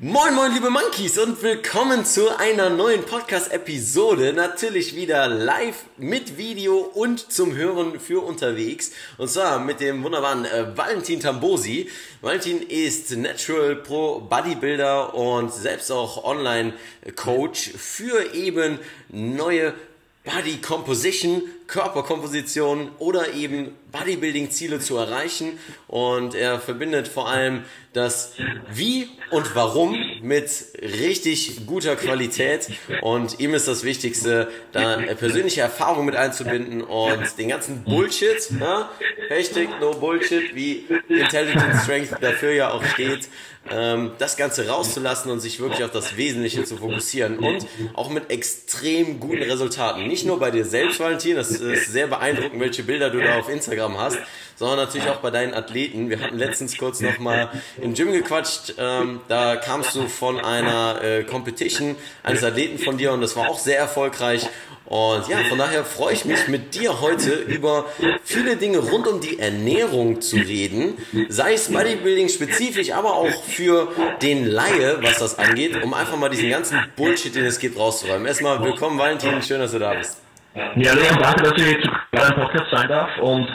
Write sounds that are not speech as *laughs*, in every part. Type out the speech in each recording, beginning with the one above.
Moin moin liebe Monkeys und willkommen zu einer neuen Podcast-Episode. Natürlich wieder live mit Video und zum Hören für unterwegs. Und zwar mit dem wunderbaren äh, Valentin Tambosi. Valentin ist Natural Pro Bodybuilder und selbst auch Online-Coach für eben neue Body Composition, Körperkomposition oder eben Bodybuilding-Ziele zu erreichen. Und er verbindet vor allem das Wie und Warum mit richtig guter Qualität. Und ihm ist das Wichtigste, da persönliche Erfahrung mit einzubinden und den ganzen Bullshit, ja, Hashtag No Bullshit, wie Intelligent Strength dafür ja auch steht, ähm, das Ganze rauszulassen und sich wirklich auf das Wesentliche zu fokussieren und auch mit extrem guten Resultaten. Nicht nur bei dir selbst, Valentin, das ist sehr beeindruckend, welche Bilder du da auf Instagram hast, sondern natürlich auch bei deinen Athleten. Wir hatten letztens kurz nochmal im Gym gequatscht, ähm, da kamst du von einer äh, Competition eines Athleten von dir und das war auch sehr erfolgreich und ja, von daher freue ich mich mit dir heute über viele Dinge rund um die Ernährung zu reden, sei es Bodybuilding spezifisch, aber auch für den Laie, was das angeht, um einfach mal diesen ganzen Bullshit, den es gibt, rauszuräumen. Erstmal willkommen, Valentin, schön, dass du da bist. Ja, Leon, danke, dass ich zu deinem Podcast sein darf. Und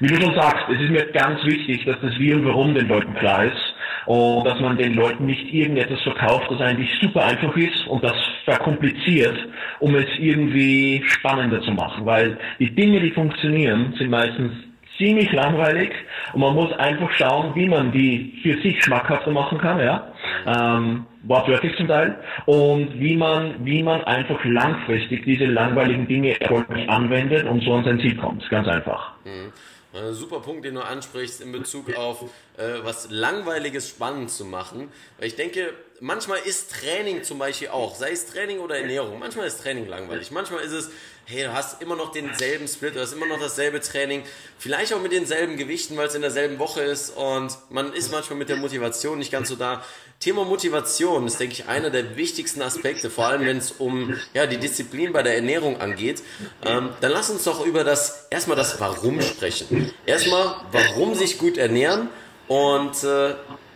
wie du schon sagst, es ist mir ganz wichtig, dass das Wie und Warum den Leuten klar ist und dass man den Leuten nicht irgendetwas verkauft, das eigentlich super einfach ist und das verkompliziert, um es irgendwie spannender zu machen. Weil die Dinge, die funktionieren, sind meistens ziemlich langweilig und man muss einfach schauen, wie man die für sich schmackhafter machen kann, ja, ähm, wortwörtlich zum Teil, und wie man, wie man einfach langfristig diese langweiligen Dinge erfolgreich anwendet und so an sein Ziel kommt. Ganz einfach. Mhm. Ein super Punkt, den du ansprichst in Bezug auf äh, was Langweiliges spannend zu machen. Weil ich denke, manchmal ist Training zum Beispiel auch, sei es Training oder Ernährung, manchmal ist Training langweilig. Manchmal ist es, hey, du hast immer noch denselben Split, du hast immer noch dasselbe Training, vielleicht auch mit denselben Gewichten, weil es in derselben Woche ist und man ist manchmal mit der Motivation nicht ganz so da. Thema Motivation ist, denke ich, einer der wichtigsten Aspekte, vor allem wenn es um ja, die Disziplin bei der Ernährung angeht. Ähm, dann lass uns doch über das erstmal das Warum sprechen. Erstmal, warum sich gut ernähren und äh,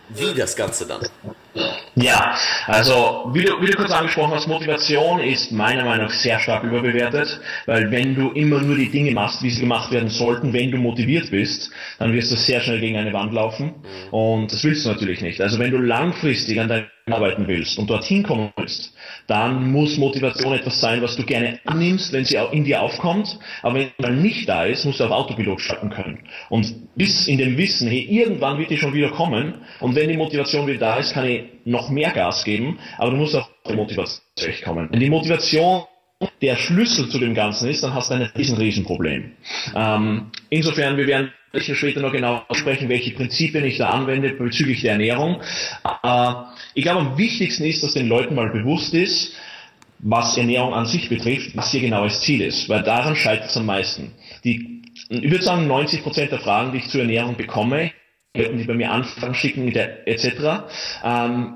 wie das Ganze dann. Ja, also wie du, wie du kurz angesprochen hast, Motivation ist meiner Meinung nach sehr stark überbewertet, weil wenn du immer nur die Dinge machst, wie sie gemacht werden sollten, wenn du motiviert bist, dann wirst du sehr schnell gegen eine Wand laufen und das willst du natürlich nicht. Also wenn du langfristig an deinem arbeiten willst und dorthin kommen willst, dann muss Motivation etwas sein, was du gerne annimmst, wenn sie in dir aufkommt. Aber wenn sie mal nicht da ist, musst du auf Autopilot starten können. Und bis in dem Wissen, hey, irgendwann wird die schon wieder kommen. Und wenn die Motivation wieder da ist, kann ich noch mehr Gas geben. Aber du musst auf die Motivation kommen. Wenn die Motivation der Schlüssel zu dem Ganzen ist, dann hast du ein riesen, riesen Problem. Ähm, insofern, wir werden später noch genau sprechen, welche Prinzipien ich da anwende bezüglich der Ernährung. Äh, ich glaube, am wichtigsten ist, dass den Leuten mal bewusst ist, was Ernährung an sich betrifft, was ihr genaues Ziel ist, weil daran scheitert es am meisten. Die, ich würde sagen, 90 Prozent der Fragen, die ich zur Ernährung bekomme, Leuten, die bei mir Anfragen schicken, etc., ähm,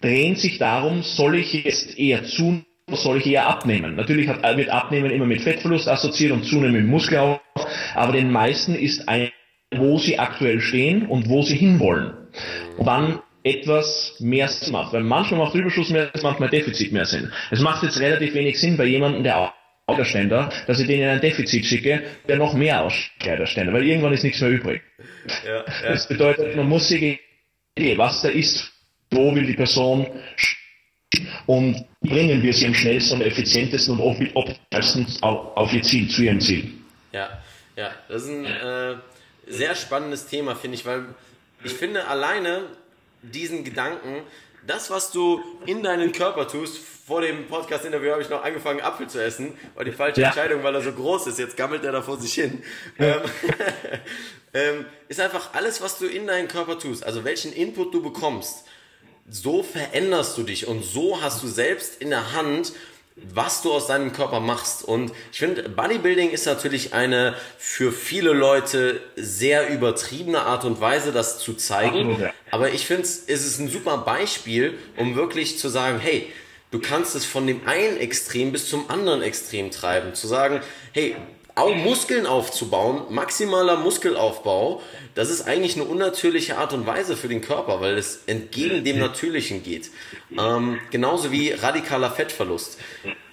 drehen sich darum, soll ich jetzt eher zunehmen, soll ich eher abnehmen? Natürlich hat, wird Abnehmen immer mit Fettverlust assoziiert und Zunehmen mit aber den meisten ist ein, wo sie aktuell stehen und wo sie hinwollen. Und dann etwas mehr Sinn macht. Weil manchmal macht Überschuss mehr manchmal Defizit mehr Sinn. Es macht jetzt relativ wenig Sinn bei jemandem, der Kleiderständer, dass ich denen ein Defizit schicke, der noch mehr aus Kleiderständer, weil irgendwann ist nichts mehr übrig. Ja, ja. Das bedeutet, man muss sich Idee, was da ist, wo will die Person und bringen wir sie am schnellsten und effizientesten und optimalsten auf, auf ihr Ziel, zu ihrem Ziel. Ja, ja, das ist ein äh, sehr spannendes Thema, finde ich, weil ich finde alleine diesen Gedanken, das, was du in deinen Körper tust, vor dem Podcast-Interview habe ich noch angefangen, Apfel zu essen. War die falsche ja. Entscheidung, weil er so groß ist. Jetzt gammelt er da vor sich hin. Ja. Ähm, *laughs* ähm, ist einfach alles, was du in deinen Körper tust, also welchen Input du bekommst, so veränderst du dich und so hast du selbst in der Hand, was du aus deinem Körper machst. Und ich finde, Bodybuilding ist natürlich eine für viele Leute sehr übertriebene Art und Weise, das zu zeigen. Aber ich finde, es ist ein super Beispiel, um wirklich zu sagen, hey, du kannst es von dem einen Extrem bis zum anderen Extrem treiben. Zu sagen, hey, Muskeln aufzubauen, maximaler Muskelaufbau, das ist eigentlich eine unnatürliche Art und Weise für den Körper, weil es entgegen dem Natürlichen geht. Ähm, genauso wie radikaler Fettverlust.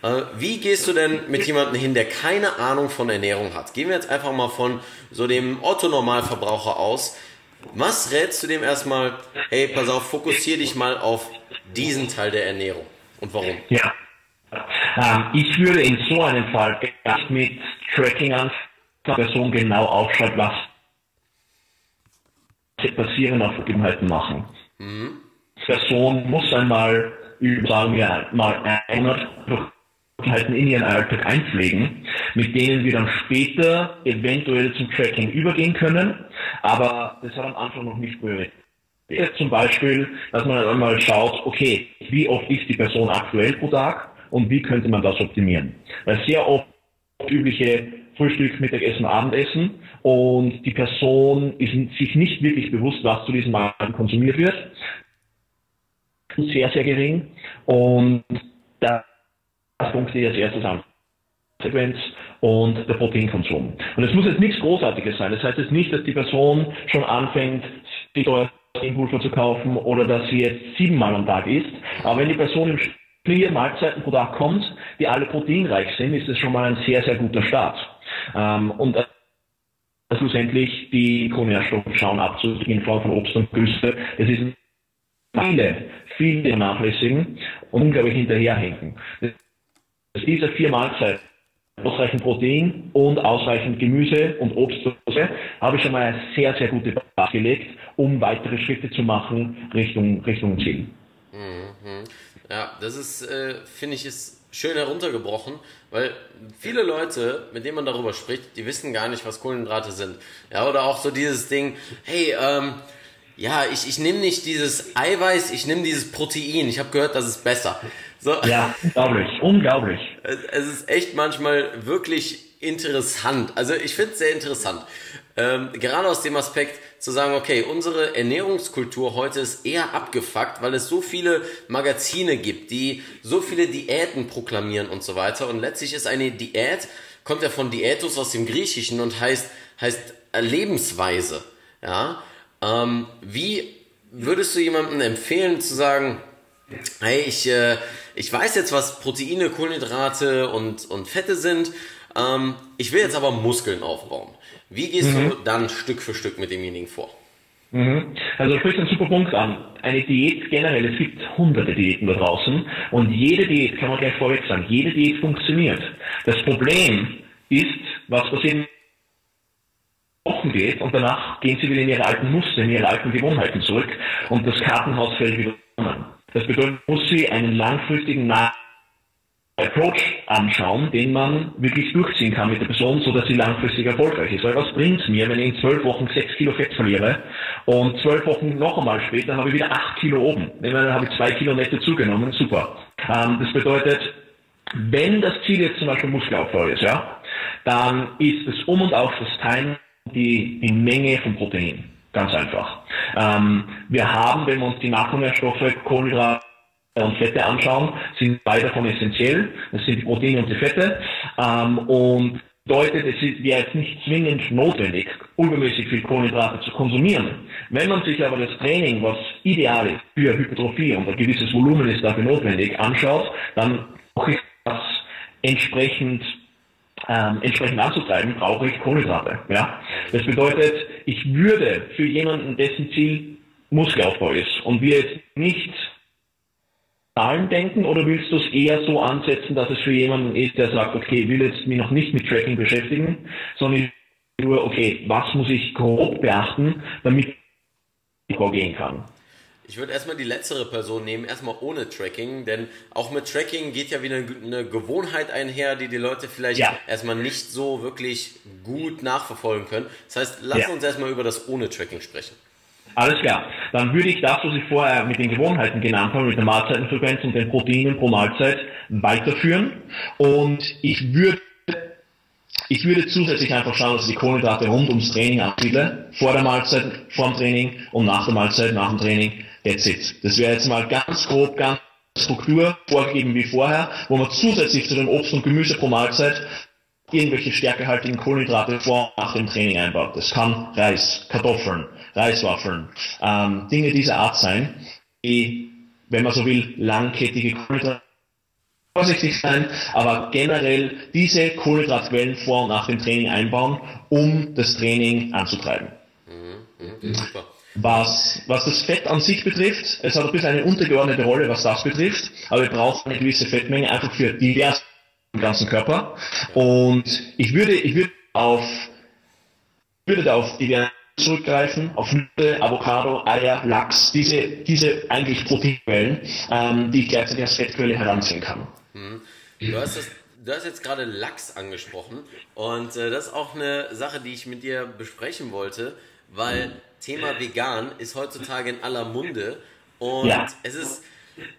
Äh, wie gehst du denn mit jemandem hin, der keine Ahnung von Ernährung hat? Gehen wir jetzt einfach mal von so dem Otto-Normalverbraucher aus. Was rätst du dem erstmal? Hey, pass auf, fokussier dich mal auf diesen Teil der Ernährung. Und warum? Ja. Ähm, ich würde in so einem Fall erst mit Tracking an der Person genau aufschreibt, was passieren auf Gegebenheiten machen. Die Person muss einmal über, sagen wir mal, 100 Verhalten in ihren Alltag einpflegen, mit denen wir dann später eventuell zum Tracking übergehen können, aber das hat am Anfang noch nicht. Jetzt zum Beispiel, dass man einmal schaut, okay, wie oft ist die Person aktuell pro Tag und wie könnte man das optimieren? Weil sehr oft übliche Frühstück, Mittagessen, Abendessen und die Person ist sich nicht wirklich bewusst, was zu diesem Mahlzeiten konsumiert wird. Sehr, sehr gering und da Punkt die als erstes an. Sequenz und der Proteinkonsum. Und es muss jetzt nichts Großartiges sein. Das heißt jetzt nicht, dass die Person schon anfängt, sich Proteinpulver zu kaufen oder dass sie jetzt siebenmal am Tag isst. Aber wenn die Person im vier Mahlzeiten pro Tag kommt, die alle proteinreich sind, ist das schon mal ein sehr, sehr guter Start. Ähm, und äh, schlussendlich die Mikronährstoffe schauen abzudecken in Form von Obst und Gemüse. Es ist viele, viele vernachlässigen und unglaublich hinterherhinken. Dass diese vier Mahlzeiten ausreichend Protein und ausreichend Gemüse und Obst habe ich schon mal eine sehr, sehr gute Basis gelegt, um weitere Schritte zu machen Richtung, Richtung Ziel. Ja, das ist, äh, finde ich, ist schön heruntergebrochen, weil viele Leute, mit denen man darüber spricht, die wissen gar nicht, was Kohlenhydrate sind. Ja, oder auch so dieses Ding, hey, ähm, ja, ich, ich nehme nicht dieses Eiweiß, ich nehme dieses Protein. Ich habe gehört, das ist besser. So. Ja, unglaublich, unglaublich. Es, es ist echt manchmal wirklich interessant. Also ich finde es sehr interessant. Ähm, gerade aus dem Aspekt zu sagen, okay, unsere Ernährungskultur heute ist eher abgefuckt, weil es so viele Magazine gibt, die so viele Diäten proklamieren und so weiter. Und letztlich ist eine Diät, kommt ja von Diätus aus dem Griechischen und heißt, heißt Lebensweise. Ja? Ähm, wie würdest du jemandem empfehlen zu sagen, hey, ich, äh, ich weiß jetzt, was Proteine, Kohlenhydrate und, und Fette sind, ähm, ich will jetzt aber Muskeln aufbauen. Wie gehst Mhm. du dann Stück für Stück mit demjenigen vor? Mhm. Also du sprichst einen super Punkt an. Eine Diät generell, es gibt hunderte Diäten da draußen und jede Diät, kann man gleich vorweg sagen, jede Diät funktioniert. Das Problem ist, was passiert Wochen geht und danach gehen sie wieder in ihre alten Muster, in ihre alten Gewohnheiten zurück und das Kartenhaus fällt wieder zusammen. Das bedeutet, man muss sie einen langfristigen Na Approach anschauen, den man wirklich durchziehen kann mit der Person, so dass sie langfristig erfolgreich ist. Weil was bringt's mir, wenn ich in zwölf Wochen sechs Kilo Fett verliere und zwölf Wochen noch einmal später habe ich wieder acht Kilo oben. Dann habe ich zwei Kilo netto zugenommen, super. Ähm, das bedeutet, wenn das Ziel jetzt zum Beispiel Muskelaufbau ist, ja, dann ist es um und auf das Teilen die, die Menge von Protein. Ganz einfach. Ähm, wir haben, wenn wir uns die Makronährstoffe, Kohlenhydrate und Fette anschauen, sind beide davon essentiell. Das sind die Proteine und die Fette. Ähm, und bedeutet, es wäre jetzt nicht zwingend notwendig, übermäßig viel Kohlenhydrate zu konsumieren. Wenn man sich aber das Training, was ideal ist für Hypertrophie und ein gewisses Volumen ist dafür notwendig, anschaut, dann brauche ich das entsprechend ähm, entsprechend anzutreiben, brauche ich Kohlenhydrate. Ja? Das bedeutet, ich würde für jemanden, dessen Ziel Muskelaufbau ist und wir jetzt nicht Zahlen denken oder willst du es eher so ansetzen, dass es für jemanden ist, der sagt, okay, ich will jetzt mich noch nicht mit Tracking beschäftigen, sondern nur, okay, was muss ich grob beachten, damit ich vorgehen kann? Ich würde erstmal die letztere Person nehmen, erstmal ohne Tracking, denn auch mit Tracking geht ja wieder eine Gewohnheit einher, die die Leute vielleicht Ja. erstmal nicht so wirklich gut nachverfolgen können. Das heißt, lass Ja. uns erstmal über das ohne Tracking sprechen. Alles klar. Dann würde ich das, was ich vorher mit den Gewohnheiten genannt habe, mit der Mahlzeitenfrequenz und den Proteinen pro Mahlzeit weiterführen. Und ich würde ich würde zusätzlich einfach schauen, dass ich die Kohlenhydrate rund ums Training absiedle. Vor der Mahlzeit, vor dem Training und nach der Mahlzeit, nach dem Training. That's it. Das wäre jetzt mal ganz grob, ganz Struktur vorgegeben wie vorher, wo man zusätzlich zu den Obst und Gemüse pro Mahlzeit irgendwelche stärkehaltigen Kohlenhydrate vor und nach dem Training einbaut. Das kann Reis, Kartoffeln, Reiswaffeln, ähm, Dinge dieser Art sein, die, wenn man so will, langkettige Kohlenhydrate vorsichtig sein, aber generell diese Kohlenhydratquellen vor und nach dem Training einbauen, um das Training anzutreiben. Mhm. Was, was das Fett an sich betrifft, es hat ein bisschen eine untergeordnete Rolle, was das betrifft, aber wir brauchen eine gewisse Fettmenge einfach für divers im ganzen Körper. Und ich würde, ich würde auf, würde da auf divers zurückgreifen, auf Nüsse, Avocado, Eier, Lachs, diese, diese eigentlich Proteinquellen, ähm, die ich gleichzeitig als Fettquelle heranziehen kann. Mhm. Du hast das du hast jetzt gerade Lachs angesprochen und äh, das ist auch eine Sache, die ich mit dir besprechen wollte, weil Thema vegan ist heutzutage in aller Munde und ja. es ist,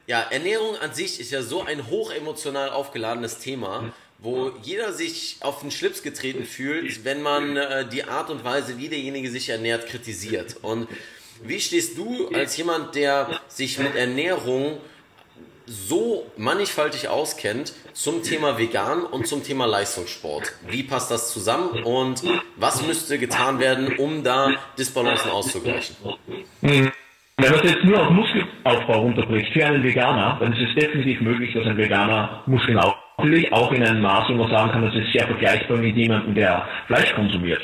ja, Ernährung an sich ist ja so ein hochemotional aufgeladenes Thema, wo jeder sich auf den Schlips getreten fühlt, *laughs* wenn man äh, die Art und Weise, wie derjenige sich ernährt, kritisiert. Und wie stehst du als jemand, der sich mit Ernährung so mannigfaltig auskennt zum Thema Vegan und zum Thema Leistungssport. Wie passt das zusammen und was müsste getan werden, um da Disbalancen auszugleichen? Wenn man es jetzt nur auf Muskelaufbau runterbricht für einen Veganer, dann ist es definitiv möglich, dass ein Veganer Muskeln aufbaut. Natürlich auch in einem Maß, wo man sagen kann, das ist sehr vergleichbar mit jemandem, der Fleisch konsumiert.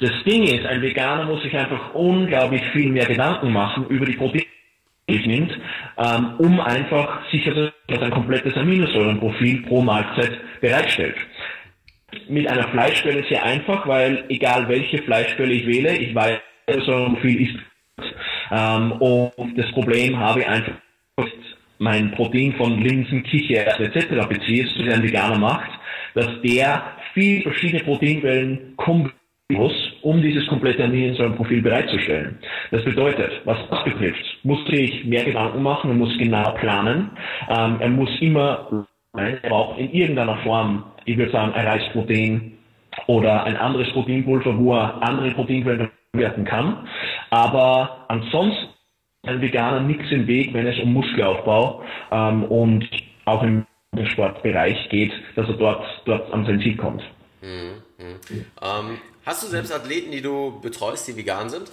Das Ding ist, ein Veganer muss sich einfach unglaublich viel mehr Gedanken machen über die Proteine nimmt, ähm, um einfach sicher dass ein komplettes Aminosäurenprofil pro Mahlzeit bereitstellt. Mit einer Fleischquelle sehr einfach, weil egal welche Fleischquelle ich wähle, ich weiß, Aminosäurenprofil ist ähm, und das Problem habe ich einfach, mein Protein von Linsen, Kichererbsen etc. beziehe, das ein Veganer macht, dass der viele verschiedene Proteinquellen kombiniert muss, um dieses komplette Aminosäurenprofil bereitzustellen. Das bedeutet, was das betrifft, muss sich mehr Gedanken machen, er muss genau planen, ähm, er muss immer, er braucht in irgendeiner Form, ich würde sagen, ein Reisprotein oder ein anderes Proteinpulver, wo er andere Proteinquellen verwerten kann. Aber ansonsten ein Veganer nichts im Weg, wenn es um Muskelaufbau ähm, und auch im Sportbereich geht, dass er dort, dort an sein Ziel kommt. Mhm, mh. ähm, Hast du selbst Athleten, die du betreust, die vegan sind?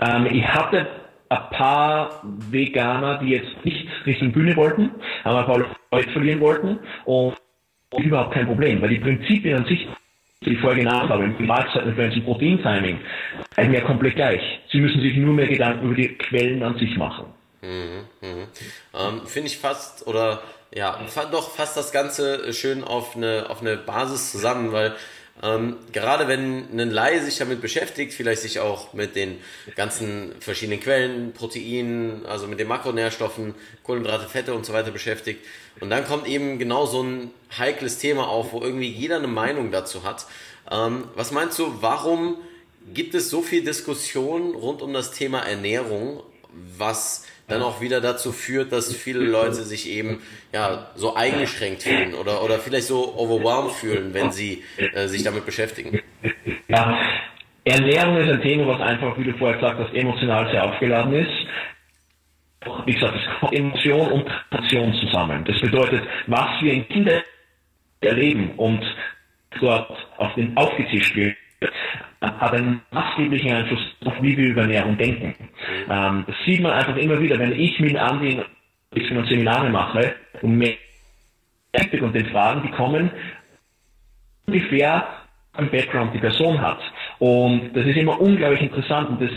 Ähm, ich hatte ein paar Veganer, die jetzt nicht Richtung Bühne wollten, aber ein paar Leute verlieren wollten und überhaupt kein Problem, weil die Prinzipien an sich, die genannt habe, im Mahlzeitenfluenz, im Protein-Timing, eigentlich ja komplett gleich. Sie müssen sich nur mehr Gedanken über die Quellen an sich machen. Mhm, mh. ähm, Finde ich fast, oder ja, doch fast das Ganze schön auf eine, auf eine Basis zusammen, weil ähm, gerade wenn ein Laie sich damit beschäftigt, vielleicht sich auch mit den ganzen verschiedenen Quellen, Proteinen, also mit den Makronährstoffen, Kohlenhydrate, Fette und so weiter beschäftigt. Und dann kommt eben genau so ein heikles Thema auf, wo irgendwie jeder eine Meinung dazu hat. Ähm, was meinst du, warum gibt es so viel Diskussion rund um das Thema Ernährung, was dann auch wieder dazu führt, dass viele Leute sich eben ja so eingeschränkt fühlen oder, oder vielleicht so overwhelmed fühlen, wenn sie äh, sich damit beschäftigen. Ja, Ernährung ist ein Thema, was einfach, wie du vorher gesagt hast, emotional sehr aufgeladen ist. Wie gesagt, es kommt Emotion und Passion zusammen. Das bedeutet, was wir in Kindern erleben und dort auf den aufgetischt wird, hat einen maßgeblichen Einfluss auf, wie wir über Ernährung denken. Ähm, das sieht man einfach immer wieder, wenn ich mit Andi und Seminare mache und mehr und den Fragen, die kommen, ungefähr ein Background die Person hat. Und das ist immer unglaublich interessant und das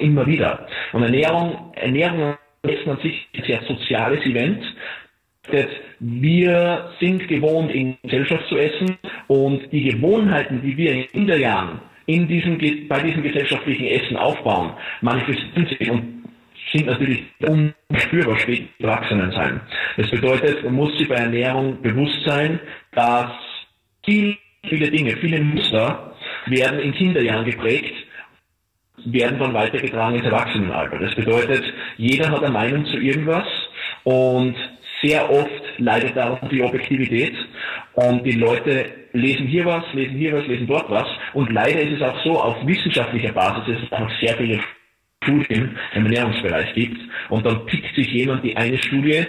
immer wieder. Und Ernährung, Ernährung ist an sich ein sehr soziales Event. Wir sind gewohnt, in Gesellschaft zu essen und die Gewohnheiten, die wir in Kinderjahren in diesem, bei diesem gesellschaftlichen Essen aufbauen, manifestieren sich und sind natürlich unspürbar später Erwachsenen sein. Das bedeutet, man muss sich bei Ernährung bewusst sein, dass viel, viele Dinge, viele Muster werden in Kinderjahren geprägt, werden dann weitergetragen ins Erwachsenenalter. Das bedeutet, jeder hat eine Meinung zu irgendwas und sehr oft leidet darunter die Objektivität und die Leute lesen hier was, lesen hier was, lesen dort was und leider ist es auch so, auf wissenschaftlicher Basis ist es einfach sehr viele Studien im Ernährungsbereich gibt und dann pickt sich jemand die eine Studie,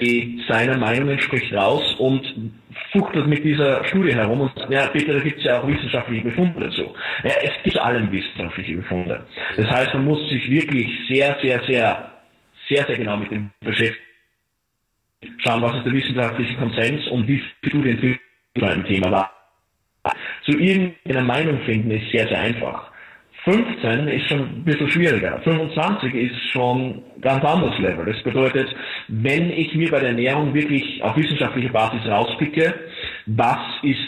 die seiner Meinung entspricht, raus und fuchtelt mit dieser Studie herum und sagt, ja bitte, da gibt es ja auch wissenschaftliche Befunde dazu. Ja, es gibt allem wissenschaftliche Befunde. Das heißt, man muss sich wirklich sehr, sehr, sehr, sehr, sehr genau mit dem beschäftigen. Schauen, was ist der wissenschaftliche Konsens und wie viele Studien zu einem Thema war. Zu irgendeiner Meinung finden ist sehr, sehr einfach. 15 ist schon ein bisschen schwieriger. 25 ist schon ganz anderes Level. Das bedeutet, wenn ich mir bei der Ernährung wirklich auf wissenschaftlicher Basis rauspicke, was ist,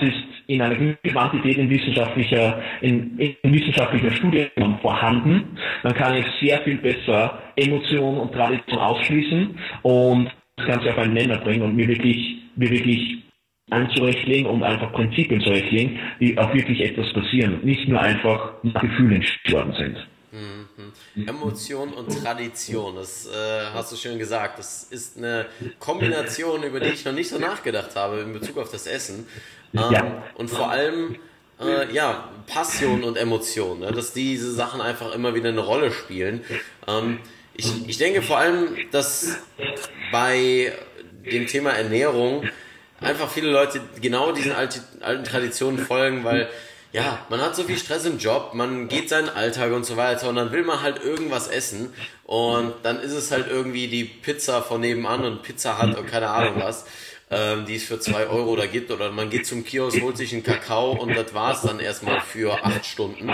ist in einer Quantität in wissenschaftlicher, in, in wissenschaftlicher Studien vorhanden, dann kann ich sehr viel besser Emotion und Tradition ausschließen und das Ganze auf einen Nenner bringen und mir wirklich, mir wirklich anzurechtlegen und einfach Prinzipien zu rechtlegen, die auch wirklich etwas passieren und nicht nur einfach nach Gefühlen entschieden sind. Mhm. Emotion und Tradition, das äh, hast du schön gesagt. Das ist eine Kombination, über die ich noch nicht so nachgedacht habe in Bezug auf das Essen. Ähm, ja. Und vor allem, äh, ja, Passion und Emotion, ne? dass diese Sachen einfach immer wieder eine Rolle spielen. Ähm, ich, ich denke vor allem, dass bei dem Thema Ernährung einfach viele Leute genau diesen alten, alten Traditionen folgen, weil ja, man hat so viel Stress im Job, man geht seinen Alltag und so weiter und dann will man halt irgendwas essen und dann ist es halt irgendwie die Pizza von nebenan und Pizza hat und keine Ahnung was, ähm, die es für zwei Euro da gibt oder man geht zum Kiosk, holt sich einen Kakao und das war's dann erstmal für acht Stunden.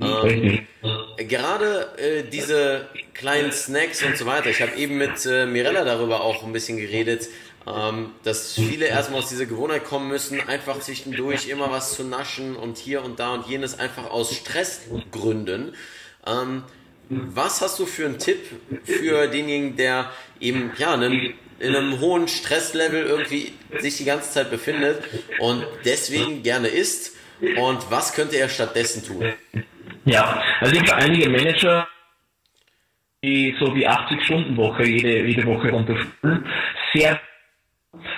Ähm, gerade äh, diese kleinen Snacks und so weiter, ich habe eben mit äh, Mirella darüber auch ein bisschen geredet, ähm, dass viele erstmal aus dieser Gewohnheit kommen müssen, einfach zwischendurch immer was zu naschen und hier und da und jenes einfach aus Stressgründen. Ähm, was hast du für einen Tipp für denjenigen, der eben ja einen, in einem hohen Stresslevel irgendwie sich die ganze Zeit befindet und deswegen gerne isst? Und was könnte er stattdessen tun? Ja, also ich habe einige Manager, die so die 80-Stunden-Woche jede, jede Woche runterspielen, sehr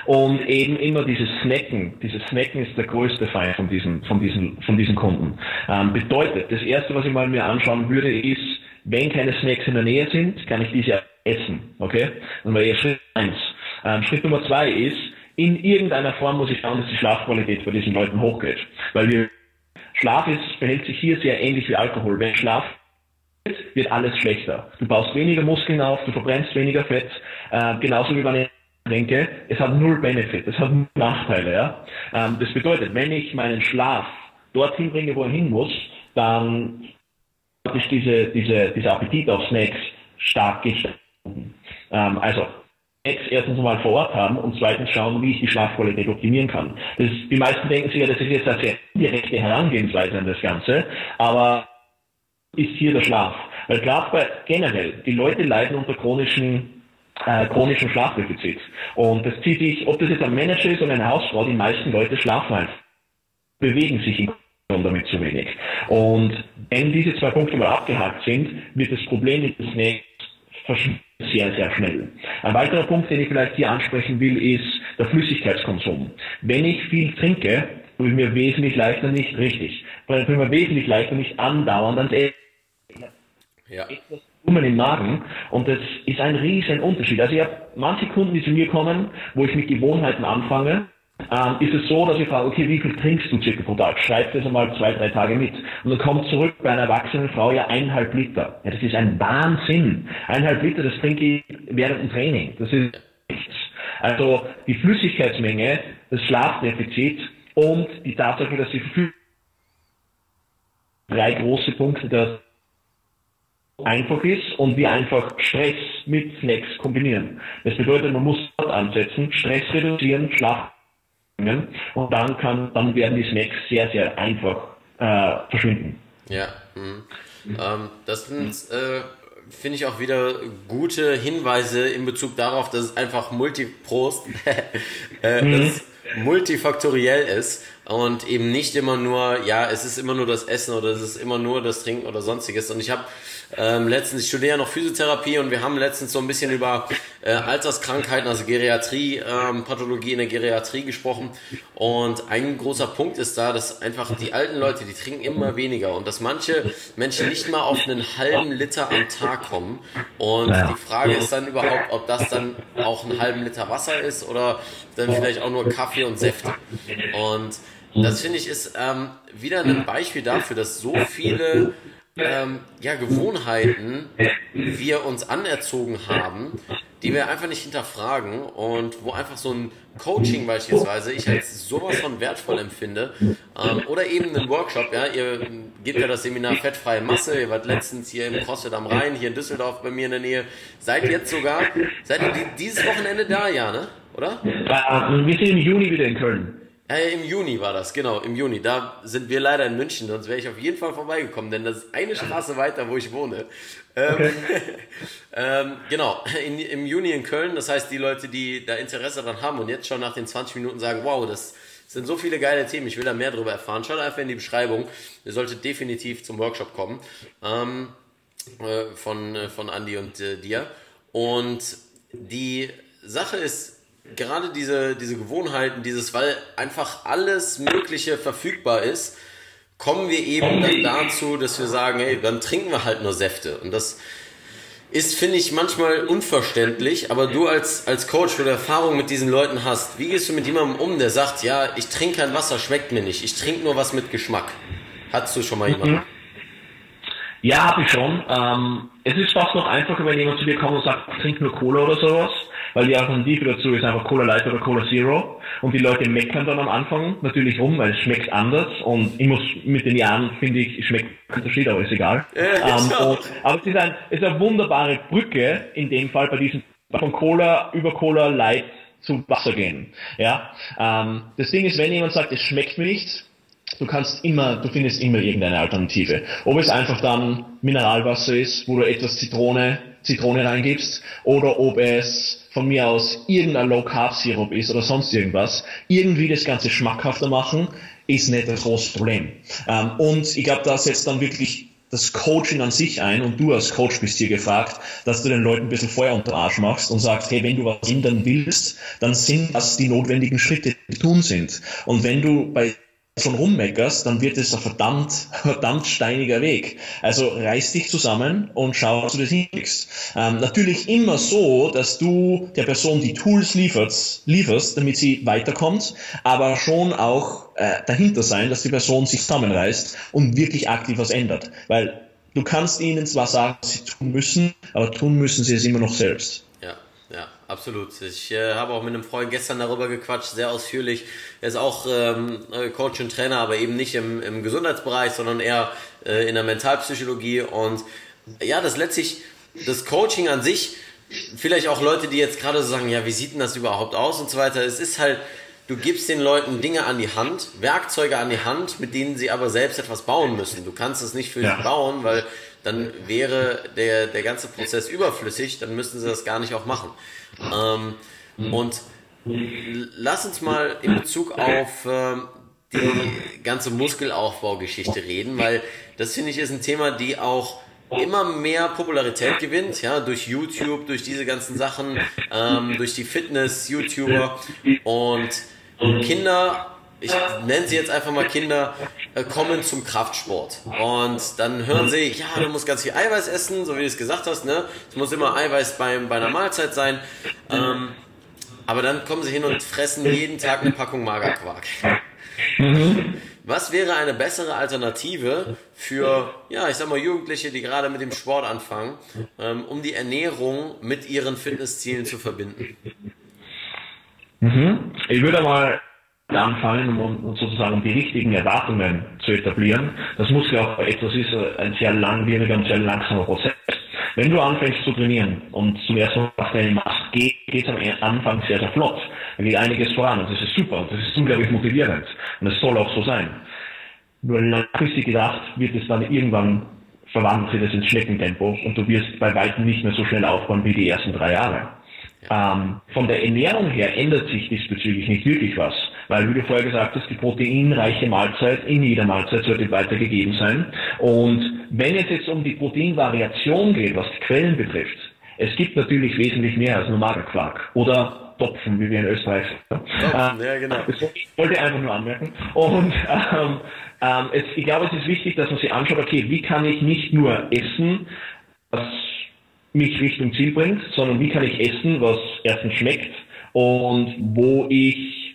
und eben immer dieses Snacken, dieses Snacken ist der größte Feind von diesen, von diesen, von diesen Kunden. Ähm, bedeutet, das erste, was ich mal mir anschauen würde, ist, wenn keine Snacks in der Nähe sind, kann ich diese essen, okay? Dann wäre Schritt eins. Ähm, Schritt Nummer zwei ist, in irgendeiner Form muss ich schauen, dass die Schlafqualität bei diesen Leuten hochgeht. Weil wir, Schlaf ist, verhält sich hier sehr ähnlich wie Alkohol. Wenn Schlaf wird alles schlechter. Du baust weniger Muskeln auf, du verbrennst weniger Fett, äh, genauso wie bei denke, es hat null Benefit, es hat null Nachteile. Ja? Ähm, das bedeutet, wenn ich meinen Schlaf dorthin bringe, wo er hin muss, dann ist diese, diese, dieser Appetit auf Snacks stark gestiegen. Ähm, also Snacks erstens mal vor Ort haben und zweitens schauen, wie ich die Schlafqualität optimieren kann. Das, die meisten denken sich ja, das ist jetzt eine sehr direkte Herangehensweise an das Ganze, aber ist hier der Schlaf. Weil gerade generell, die Leute leiden unter chronischen äh, chronischen Schlafdefizit. Und das zieht sich, ob das jetzt ein Manager ist oder eine Hausfrau, die meisten Leute schlafen einfach, bewegen sich in damit zu wenig. Und wenn diese zwei Punkte mal abgehakt sind, wird das Problem des Snacks sehr, sehr schnell. Ein weiterer Punkt, den ich vielleicht hier ansprechen will, ist der Flüssigkeitskonsum. Wenn ich viel trinke, tue ich mir wesentlich leichter nicht richtig. Weil tue ich mir wesentlich leichter nicht andauernd ans Essen. Ja. Etwas Hummeln im Magen und das ist ein riesen Unterschied. Also ich habe manche Kunden, die zu mir kommen, wo ich mit Gewohnheiten anfange, ähm, ist es so, dass ich frage, okay, wie viel trinkst du circa pro Tag? Schreib das einmal zwei, drei Tage mit. Und dann kommt zurück bei einer erwachsenen Frau ja eineinhalb Liter. Ja, das ist ein Wahnsinn. Eineinhalb Liter, das trinke ich während dem Training. Das ist nichts. Also die Flüssigkeitsmenge, das Schlafdefizit und die Tatsache, dass sie drei große Punkte der einfach ist und wir einfach Stress mit Snacks kombinieren. Das bedeutet, man muss dort ansetzen, Stress reduzieren, Schlaf und dann kann, dann werden die Snacks sehr, sehr einfach äh, verschwinden. Ja, mhm. ähm, das sind, äh, finde ich auch wieder gute Hinweise in Bezug darauf, dass es einfach Multiprost, *laughs* äh, mhm. multifaktoriell ist. und eben nicht immer nur, ja, es ist immer nur das Essen oder es ist immer nur das Trinken oder sonstiges. Und ich habe ähm, letztens, ich studiere noch Physiotherapie und wir haben letztens so ein bisschen über äh, Alterskrankheiten, also Geriatrie, ähm, Pathologie in der Geriatrie gesprochen. Und ein großer Punkt ist da, dass einfach die alten Leute, die trinken immer weniger und dass manche Menschen nicht mal auf einen halben Liter am Tag kommen. Und die Frage ist dann überhaupt, ob das dann auch einen halben Liter Wasser ist oder dann vielleicht auch nur Kaffee und Säfte. Und das finde ich ist ähm, wieder ein Beispiel dafür, dass so viele ähm, ja, Gewohnheiten wir uns anerzogen haben, die wir einfach nicht hinterfragen und wo einfach so ein Coaching beispielsweise ich als sowas von wertvoll empfinde ähm, oder eben ein Workshop, ja, ihr gebt ja das Seminar Fettfreie Masse, ihr wart letztens hier im CrossFit am Rhein, hier in Düsseldorf bei mir in der Nähe, seid jetzt sogar, seid ihr dieses Wochenende da, ja, ne? Oder? Wir sind im Juni wieder in Köln. Äh, Im Juni war das, genau, im Juni. Da sind wir leider in München, sonst wäre ich auf jeden Fall vorbeigekommen, denn das ist eine Straße weiter, wo ich wohne. Ähm, okay. *laughs* ähm, genau, in, im Juni in Köln, das heißt, die Leute, die da Interesse daran haben und jetzt schon nach den 20 Minuten sagen, wow, das sind so viele geile Themen, ich will da mehr darüber erfahren, schaut einfach in die Beschreibung. Ihr solltet definitiv zum Workshop kommen ähm, äh, von, äh, von Andy und äh, dir. Und die Sache ist, gerade diese, diese Gewohnheiten, dieses, weil einfach alles Mögliche verfügbar ist, kommen wir eben dann dazu, dass wir sagen, hey, dann trinken wir halt nur Säfte. Und das ist, finde ich, manchmal unverständlich, aber du als, als Coach, wo du Erfahrung mit diesen Leuten hast, wie gehst du mit jemandem um, der sagt, ja, ich trinke kein Wasser, schmeckt mir nicht, ich trinke nur was mit Geschmack. Hattest du schon mal jemanden? Mhm. Ja, habe ich schon. Ähm, es ist fast noch einfacher, wenn jemand zu dir kommt und sagt, ich trinke nur Cola oder sowas weil die Alternative dazu ist einfach Cola Light oder Cola Zero. Und die Leute meckern dann am Anfang natürlich rum, weil es schmeckt anders. Und ich muss mit den Jahren, finde ich, schmeckt Unterschied, aber ist egal. Ja, ähm, und, aber es ist, ein, es ist eine wunderbare Brücke, in dem Fall bei diesem, von Cola über Cola Light zu Wasser gehen. Ja, ähm, das Ding ist, wenn jemand sagt, es schmeckt mir nicht, du kannst immer, du findest immer irgendeine Alternative. Ob es einfach dann Mineralwasser ist, wo du etwas Zitrone, Zitrone reingibst, oder ob es von mir aus irgendein Low Carb Sirup ist oder sonst irgendwas, irgendwie das Ganze schmackhafter machen, ist nicht das große Problem. Ähm, und ich glaube, da setzt dann wirklich das Coaching an sich ein und du als Coach bist hier gefragt, dass du den Leuten ein bisschen Feuer unter Arsch machst und sagst, hey, wenn du was ändern willst, dann sind das die notwendigen Schritte, die tun sind. Und wenn du bei schon rummeckerst, dann wird es ein verdammt, *laughs* verdammt steiniger Weg. Also reiß dich zusammen und schau, dass du das hinkriegst. Ähm, natürlich immer so, dass du der Person die Tools lieferst, lieferst, damit sie weiterkommt, aber schon auch äh, dahinter sein, dass die Person sich zusammenreißt und wirklich aktiv was ändert. Weil du kannst ihnen zwar sagen, was sie tun müssen, aber tun müssen sie es immer noch selbst. Absolut. Ich äh, habe auch mit einem Freund gestern darüber gequatscht, sehr ausführlich. Er ist auch ähm, äh, Coach und Trainer, aber eben nicht im, im Gesundheitsbereich, sondern eher äh, in der Mentalpsychologie. Und ja, das letztlich, das Coaching an sich, vielleicht auch Leute, die jetzt gerade so sagen, ja, wie sieht denn das überhaupt aus und so weiter. Es ist halt, du gibst den Leuten Dinge an die Hand, Werkzeuge an die Hand, mit denen sie aber selbst etwas bauen müssen. Du kannst es nicht für ja. sie bauen, weil dann wäre der, der ganze Prozess überflüssig, dann müssten sie das gar nicht auch machen. Ähm, und lass uns mal in Bezug auf ähm, die ganze Muskelaufbaugeschichte reden, weil das finde ich ist ein Thema, die auch immer mehr Popularität gewinnt, ja, durch YouTube, durch diese ganzen Sachen, ähm, durch die Fitness-YouTuber und Kinder ich nenne sie jetzt einfach mal Kinder, äh, kommen zum Kraftsport. Und dann hören sie, ja, du musst ganz viel Eiweiß essen, so wie du es gesagt hast, ne? Es muss immer Eiweiß beim, bei einer Mahlzeit sein. Ähm, aber dann kommen sie hin und fressen jeden Tag eine Packung Magerquark. Was wäre eine bessere Alternative für, ja, ich sag mal, Jugendliche, die gerade mit dem Sport anfangen, ähm, um die Ernährung mit ihren Fitnesszielen zu verbinden? Mhm. Ich würde mal anfangen, um, um sozusagen die richtigen Erwartungen zu etablieren. Das muss ja auch etwas ist, ein sehr langwieriger und sehr langsamer Prozess. Wenn du anfängst zu trainieren und zum ersten Mal was Training machst, geht es am Anfang sehr, sehr flott. Da geht einiges voran und das ist super und das ist unglaublich motivierend und es soll auch so sein. Nur langfristig gedacht wird es dann irgendwann verwandelt sich das ins Schneckentempo und du wirst bei weitem nicht mehr so schnell aufbauen wie die ersten drei Jahre. Ähm, von der Ernährung her ändert sich diesbezüglich nicht wirklich was. Weil, wie du vorher gesagt hast, die proteinreiche Mahlzeit in jeder Mahlzeit sollte weitergegeben sein. Und wenn es jetzt um die Proteinvariation geht, was die Quellen betrifft, es gibt natürlich wesentlich mehr als nur Magerquark oder Topfen, wie wir in Österreich sagen. Topfen, ja, genau. Das wollte ich einfach nur anmerken. Und ähm, ähm, es, ich glaube, es ist wichtig, dass man sich anschaut, okay, wie kann ich nicht nur essen, was mich Richtung Ziel bringt, sondern wie kann ich essen, was erstens schmeckt und wo ich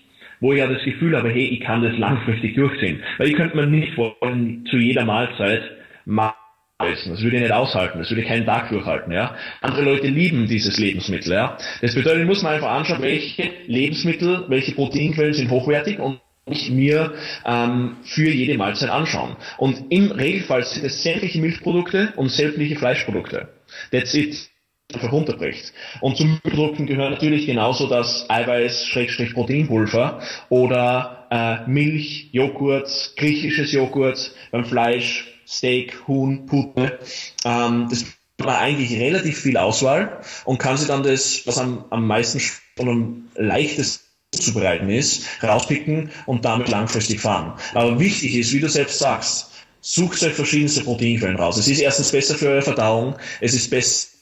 wo ich ja das Gefühl habe, hey, ich kann das langfristig durchziehen. Weil ich könnte mir nicht wollen, zu jeder Mahlzeit mal essen. Das würde ich nicht aushalten. Das würde ich keinen Tag durchhalten, ja. Andere Leute lieben dieses Lebensmittel, ja. Das bedeutet, muss mir einfach anschauen, welche Lebensmittel, welche Proteinquellen sind hochwertig und ich mir ähm, für jede Mahlzeit anschauen. Und im Regelfall sind es sämtliche Milchprodukte und sämtliche Fleischprodukte. That's it einfach runterbricht. Und zu Milchprodukten gehören natürlich genauso das Eiweiß-Proteinpulver oder äh, Milch, Joghurt, griechisches Joghurt, beim Fleisch, Steak, Huhn, Pute. Ähm, das war eigentlich relativ viel Auswahl und kann sie dann das, was am, am meisten und am leichtesten zu bereiten ist, rauspicken und damit langfristig fahren. Aber wichtig ist, wie du selbst sagst, sucht euch verschiedenste Proteinquellen raus. Es ist erstens besser für eure Verdauung, es ist besser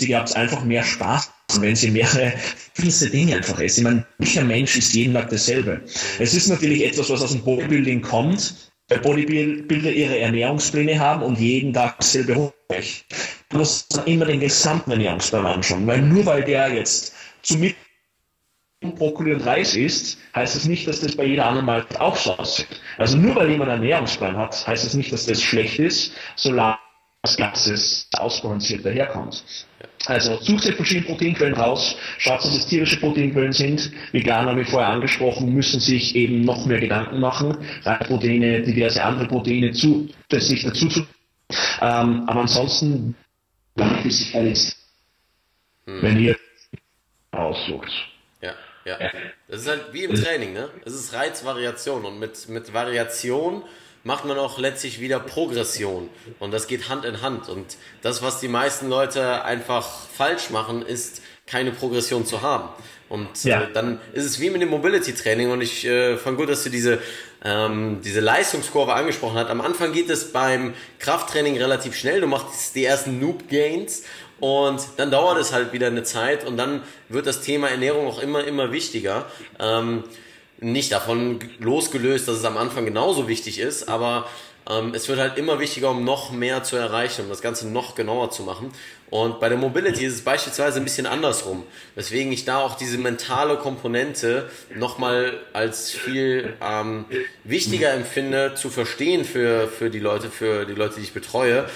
ihr habt einfach mehr Spaß, wenn sie mehrere diese Dinge einfach essen. Ich meine, welcher Mensch ist jeden Tag dasselbe? Es ist natürlich etwas, was aus dem Bodybuilding kommt, weil Bodybuilder ihre Ernährungspläne haben und jeden Tag dasselbe Hochrecht. Du musst immer den gesamten Ernährungsplan anschauen, weil nur weil der jetzt zu Mittag Brokkoli und Reis isst, heißt das nicht, dass das bei jeder anderen Mahlzeit auch so aussieht. Also nur weil jemand einen Ernährungsplan hat, heißt das nicht, dass das schlecht ist, solange das Ganze ausbalanciert daherkommt. Also sucht euch verschiedene Proteinquellen raus, schaut, dass es tierische Proteinquellen sind. Veganer, wie vorher angesprochen, müssen sich eben noch mehr Gedanken machen, Reitproteine, diverse andere Proteine zu, sich dazu zu. Ähm, aber ansonsten, langfristig hm. wenn ihr aussucht. Ja, ja. Das ist halt wie im Training, ne? Es ist Reizvariation und mit, mit Variation macht man auch letztlich wieder Progression. Und das geht Hand in Hand. Und das, was die meisten Leute einfach falsch machen, ist, keine Progression zu haben. Und äh, ja. äh, dann ist es wie mit dem Mobility Training. Und ich äh, fand gut, dass du diese, ähm, diese Leistungskurve angesprochen hast. Am Anfang geht es beim Krafttraining relativ schnell. Du machst die ersten Noob Gains und dann dauert es halt wieder eine Zeit und dann wird das Thema Ernährung auch immer, immer wichtiger. Ähm, nicht davon losgelöst, dass es am Anfang genauso wichtig ist, aber ähm, es wird halt immer wichtiger, um noch mehr zu erreichen, um das Ganze noch genauer zu machen. Und bei der Mobility ist es beispielsweise ein bisschen andersrum, weswegen ich da auch diese mentale Komponente nochmal als viel ähm, wichtiger empfinde zu verstehen für, für die Leute, für die Leute, die ich betreue,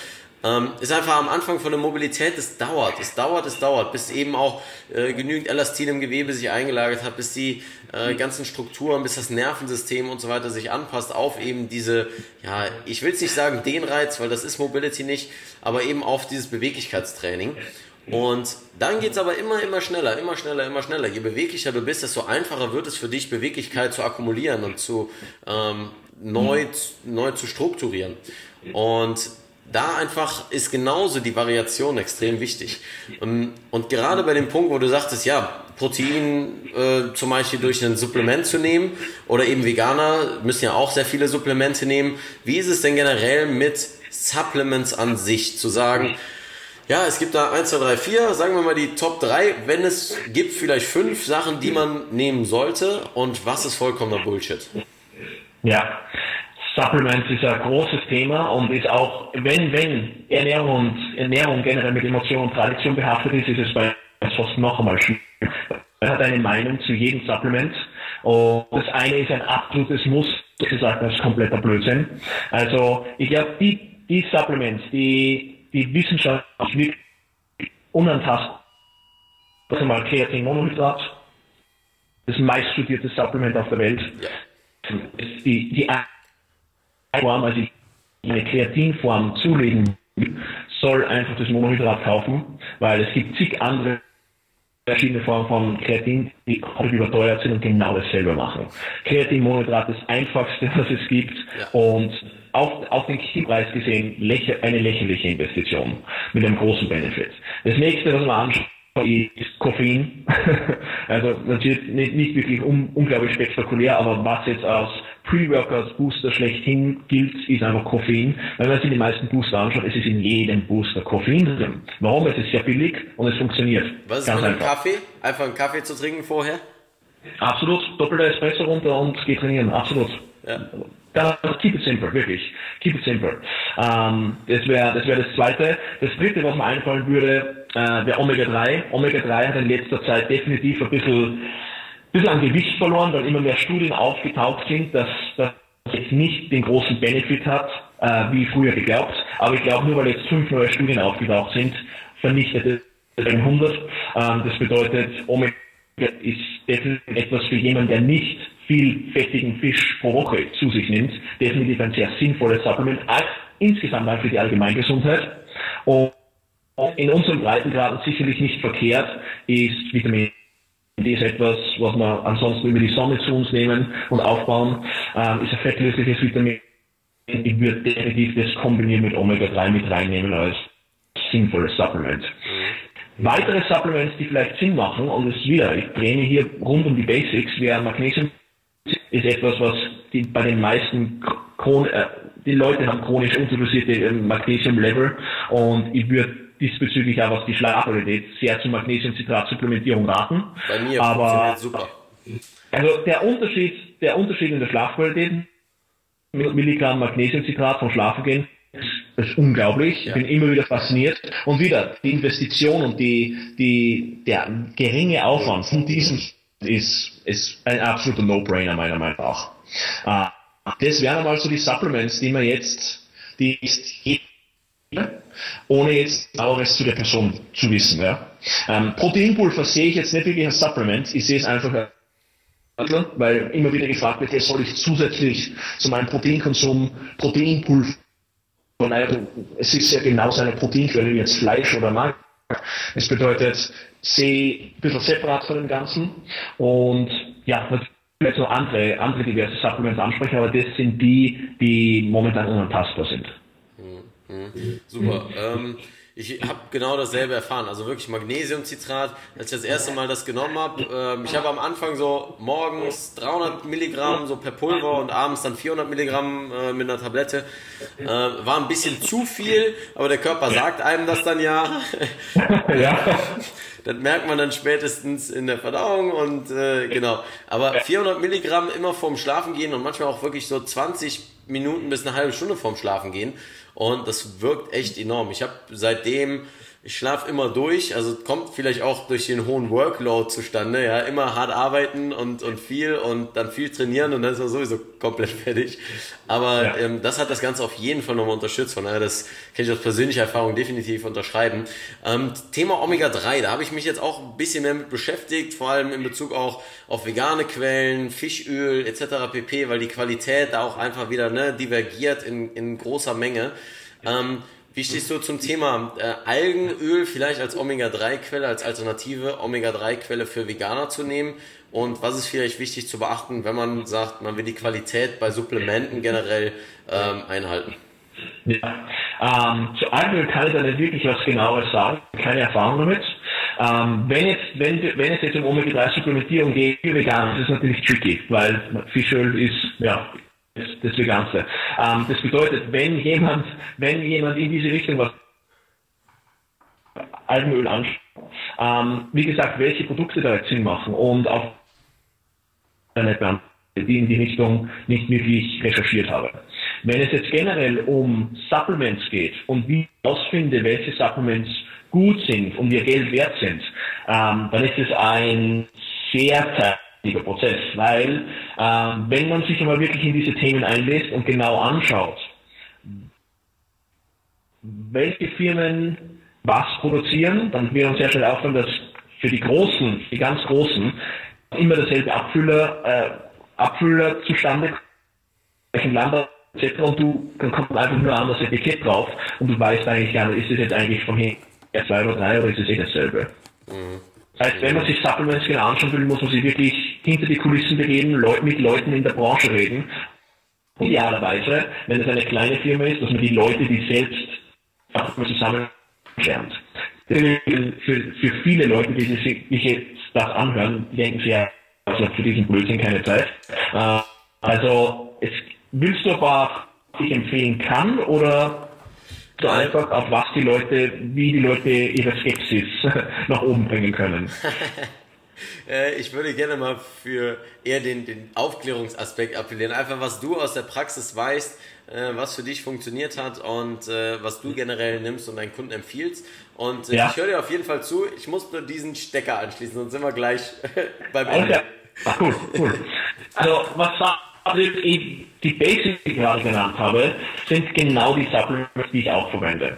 ähm, ist einfach am Anfang von der Mobilität, es dauert, es dauert, es dauert, bis eben auch äh, genügend Elastin im Gewebe sich eingelagert hat, bis die äh, ganzen Strukturen, bis das Nervensystem und so weiter sich anpasst auf eben diese, ja, ich will es nicht sagen den Reiz, weil das ist Mobility nicht, aber eben auf dieses Beweglichkeitstraining. Und dann geht's aber immer, immer schneller, immer schneller, immer schneller. Je beweglicher du bist, desto einfacher wird es für dich, Beweglichkeit zu akkumulieren und zu ähm, neu, neu zu strukturieren. Und da einfach ist genauso die Variation extrem wichtig. Ähm, und gerade bei dem Punkt, wo du sagtest, ja, Protein äh, zum Beispiel durch ein Supplement zu nehmen oder eben Veganer müssen ja auch sehr viele Supplemente nehmen. Wie ist es denn generell mit Supplements an sich zu sagen, ja, es gibt da 1, 2, 3, 4, sagen wir mal die Top 3, wenn es gibt vielleicht fünf Sachen, die man nehmen sollte und was ist vollkommener Bullshit? Ja, Supplements ist ein großes Thema und ist auch, wenn, wenn Ernährung und Ernährung generell mit Emotion und Tradition behaftet ist, ist es bei uns fast noch einmal schwierig. Er hat eine Meinung zu jedem Supplement und das eine ist ein absolutes Muss, das ist das ist kompletter Blödsinn. Also ich glaube, die, die Supplements, die, die wissenschaftlich unantastbar, das ist einmal Kreatinmonohydrat, das meiststudierte Supplement auf der Welt. Die, die Form, also ich eine Kreatinform zulegen will, soll einfach das Monohydrat kaufen, weil es gibt zig andere verschiedene Formen von Kreatin, die komplett überteuert sind und genau dasselbe machen. Kreatinmonohydrat ist das einfachste, *laughs* was es gibt und auf, auf den Preis gesehen lächer, eine lächerliche Investition mit einem großen Benefit. Das nächste, was man anschaut, ist Koffein. *laughs* also natürlich nicht, nicht wirklich un, unglaublich spektakulär, aber was jetzt als Pre-Workouts Booster schlechthin gilt, ist einfach Koffein. Wenn man sich die meisten Booster anschaut, es ist in jedem Booster Koffein drin. Warum? Es ist sehr billig und es funktioniert. Was ist mit einem Kaffee? Einfach einen Kaffee zu trinken vorher? Absolut. Doppelter Espresso runter und geht trainieren. Absolut. Ja. Das, keep it simple, wirklich. Keep it simple. Ähm, das wäre das, wär das Zweite. Das Dritte, was mir einfallen würde, äh, wäre Omega-3. Omega-3 hat in letzter Zeit definitiv ein bisschen, bisschen an Gewicht verloren, weil immer mehr Studien aufgetaucht sind, dass das jetzt nicht den großen Benefit hat, äh, wie früher geglaubt. Aber ich glaube, nur weil jetzt fünf neue Studien aufgetaucht sind, vernichtet es 100. Ähm, das bedeutet, Omega ist definitiv etwas für jemanden, der nicht viel fettigen Fisch pro Woche zu sich nimmt, definitiv ein sehr sinnvolles Supplement, auch insgesamt auch für die Allgemeingesundheit. Und in unserem Breitengraden sicherlich nicht verkehrt ist Vitamin D ist etwas, was wir ansonsten über die Sonne zu uns nehmen und aufbauen, ähm, ist ein fettlösliches Vitamin. Ich würde definitiv das kombinieren mit Omega-3 mit reinnehmen als sinnvolles Supplement. Weitere Supplements, die vielleicht Sinn machen, und es wieder, ich drehe hier rund um die Basics, wäre Magnesium ist etwas, was die, bei den meisten Chron äh, die Leute haben chronisch unterdosierte ähm, Magnesium-Level und ich würde diesbezüglich auch was die Schlafqualität sehr zur Magnesiumcitrat-Supplementierung raten. Bei mir aber super. Also der Unterschied, der Unterschied in der Schlafqualität mit Milligramm Magnesiumcitrat vom Schlafen gehen ist, ist unglaublich. Ja. Ich bin immer wieder fasziniert. Und wieder, die Investition und die, die, der geringe Aufwand von diesem ist, ist ein absoluter No-Brainer meiner Meinung nach. Uh, das wären einmal so die Supplements, die man jetzt, die ist ohne jetzt genaueres zu der Person zu wissen. Ja. Ähm, Proteinpulver sehe ich jetzt nicht wirklich als Supplement, ich sehe es einfach weil immer wieder gefragt wird, soll ich zusätzlich zu meinem Proteinkonsum Proteinpulver naja, es ist ja genauso eine Proteinquelle wie jetzt Fleisch oder Magen. Es bedeutet, sehe ein bisschen separat von dem Ganzen und ja, natürlich noch andere, andere diverse Supplements ansprechen, aber das sind die, die momentan unantastbar sind. Mhm. Mhm. Super. Ähm, ich habe genau dasselbe erfahren. Also wirklich Magnesiumcitrat. Als ich das erste Mal das genommen habe, äh, ich habe am Anfang so morgens 300 Milligramm so per Pulver und abends dann 400 Milligramm äh, mit einer Tablette. Äh, war ein bisschen zu viel, aber der Körper sagt einem das dann ja. *laughs* ja. Das merkt man dann spätestens in der Verdauung und äh, genau. Aber 400 Milligramm immer vorm Schlafen gehen und manchmal auch wirklich so 20 Minuten bis eine halbe Stunde vorm Schlafen gehen. Und das wirkt echt enorm. Ich habe seitdem ich schlafe immer durch, also kommt vielleicht auch durch den hohen Workload zustande, ja, immer hart arbeiten und, und viel und dann viel trainieren und dann ist man sowieso komplett *laughs* fertig. Aber ja. ähm, das hat das Ganze auf jeden Fall nochmal unterstützt, von daher, das kann ich aus persönlicher Erfahrung definitiv unterschreiben. Ähm, Thema Omega-3, da habe ich mich jetzt auch ein bisschen mehr mit beschäftigt, vor allem in Bezug auch auf vegane Quellen, Fischöl etc. pp, weil die Qualität da auch einfach wieder ne, divergiert in, in großer Menge. Ähm, wie stehst du zum Thema äh, Algenöl vielleicht als Omega-3-Quelle, als alternative Omega-3-Quelle für Veganer zu nehmen? Und was ist vielleicht wichtig zu beachten, wenn man sagt, man will die Qualität bei Supplementen generell ähm, einhalten? Ja, ähm, zu Algenöl kann ich da nicht wirklich was genaues sagen, keine Erfahrung damit. Ähm, wenn, jetzt, wenn, wenn es jetzt um Omega-3-Supplementierung geht für Veganer, ist natürlich tricky, weil Fischöl ist, ja, das, das Veganste. Ähm, das bedeutet, wenn jemand, wenn jemand in diese Richtung was Algenöl anschaut, ähm, wie gesagt, welche Produkte da jetzt Sinn machen und auch die in die Richtung nicht wirklich recherchiert habe. Wenn es jetzt generell um Supplements geht und wie ich herausfinde, welche Supplements gut sind und mir Geld wert sind, ähm, dann ist es ein sehr wichtiger Prozess, weil äh, wenn man sich einmal wirklich in diese Themen einlässt und genau anschaut, welche Firmen was produzieren, dann wird uns sehr schnell auffallen, dass für die Großen, die ganz Großen, immer dasselbe Abfüller, äh, Abfüller zustande welchen Land etc. Und du, dann kommt einfach nur an das Etikett drauf und du weißt eigentlich gar nicht, ist es jetzt eigentlich von hier 2 oder 3 oder ist es eh dasselbe. Mhm. Heißt, wenn man sich Supplements genau anschauen will, muss man sich wirklich hinter die Kulissen begeben, mit Leuten in der Branche reden. Idealerweise, wenn es eine kleine Firma ist, dass man die Leute, die selbst zusammen lernt. für, für viele Leute, die sich, das anhören, denken sich ja, also für diesen Blödsinn keine Zeit. Äh, also, es, willst du aber ich empfehlen kann oder so einfach auf was die Leute, wie die Leute ihre Skepsis *laughs* nach oben bringen können? *laughs* Äh, ich würde gerne mal für eher den, den Aufklärungsaspekt appellieren. Einfach, was du aus der Praxis weißt, äh, was für dich funktioniert hat und äh, was du generell nimmst und deinen Kunden empfiehlst. Und ja. ich höre dir auf jeden Fall zu. Ich muss nur diesen Stecker anschließen, sonst sind wir gleich *laughs* beim Ende. Okay. Cool, cool. Also, was die Basics, die ich gerade genannt habe, sind genau die Supplements, die ich auch verwende.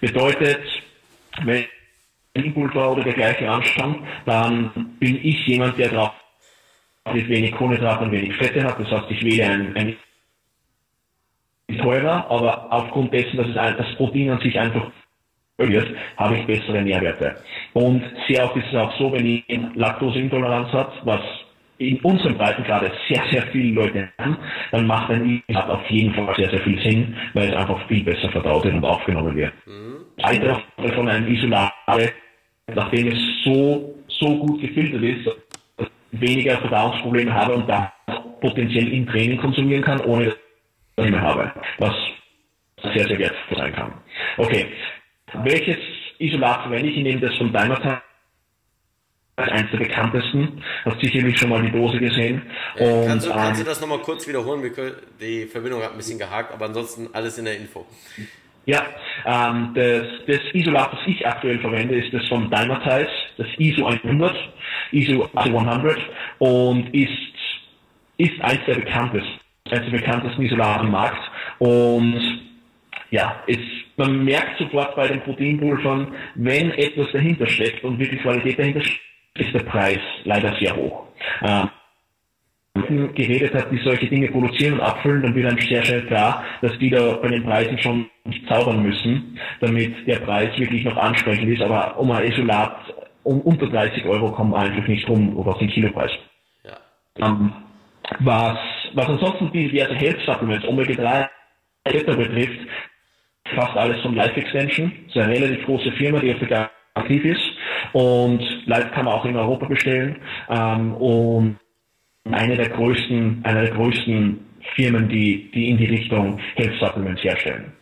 Bedeutet, wenn Pulver oder dergleichen anstammt, dann bin ich jemand, der drauf wenig Kohlenhydrate und wenig Fette hat. Das heißt, ich wähle ein, ein teurer, aber aufgrund dessen, dass es ein, das Protein an sich einfach wird, habe ich bessere Nährwerte. Und sehr oft ist es auch so, wenn ich Laktoseintoleranz habe, was in unserem Breitengrad sehr, sehr viele Leute haben, dann macht ein Isolat auf jeden Fall sehr, sehr viel Sinn, weil es einfach viel besser verdaut wird und aufgenommen wird. Mhm. Alter von einem Isolat, nachdem es so, so gut gefiltert ist, weniger Verdauungsprobleme habe und da potenziell im Training konsumieren kann, ohne dass ich mehr habe. Was sehr, sehr wertvoll sein kann. Okay. Welches Isolat verwende ich? Ich nehme das von Dynatype als eines der bekanntesten. Hast sicherlich schon mal die Dose gesehen. Und, kannst, du, kannst ähm, du das nochmal kurz wiederholen? Die Verbindung hat ein bisschen gehakt, aber ansonsten alles in der Info. Ja, ähm, das, das Isolat, das ich aktuell verwende, ist das von Dymatize, das ISO 100, ISO 100 und ist, ist eines der bekanntesten, eines der bekanntesten Isolate am Markt und ja, es, man merkt sofort bei den Proteinpulvern, wenn etwas dahinter steckt und wirklich Qualität dahinter steckt, ist der Preis leider sehr hoch. Ähm, geredet hat, die solche Dinge produzieren und abfüllen, dann wird einem sehr schnell klar, dass die da bei den Preisen schon zaubern müssen, damit der Preis wirklich noch ansprechend ist. Aber um ein Isolat um unter 30 Euro kommen einfach nicht rum, oder den Kilopreis. Ja. Ähm, was, was ansonsten die diverse Health Supplements, Omega-3 etc. betrifft, fast alles von Life Extension. Das ist eine relativ große Firma, die auf der aktiv ist. Und Live kann man auch in Europa bestellen. Ähm, und eine der größten, einer der größten Firmen, die, die in die Richtung Health Supplements herstellen.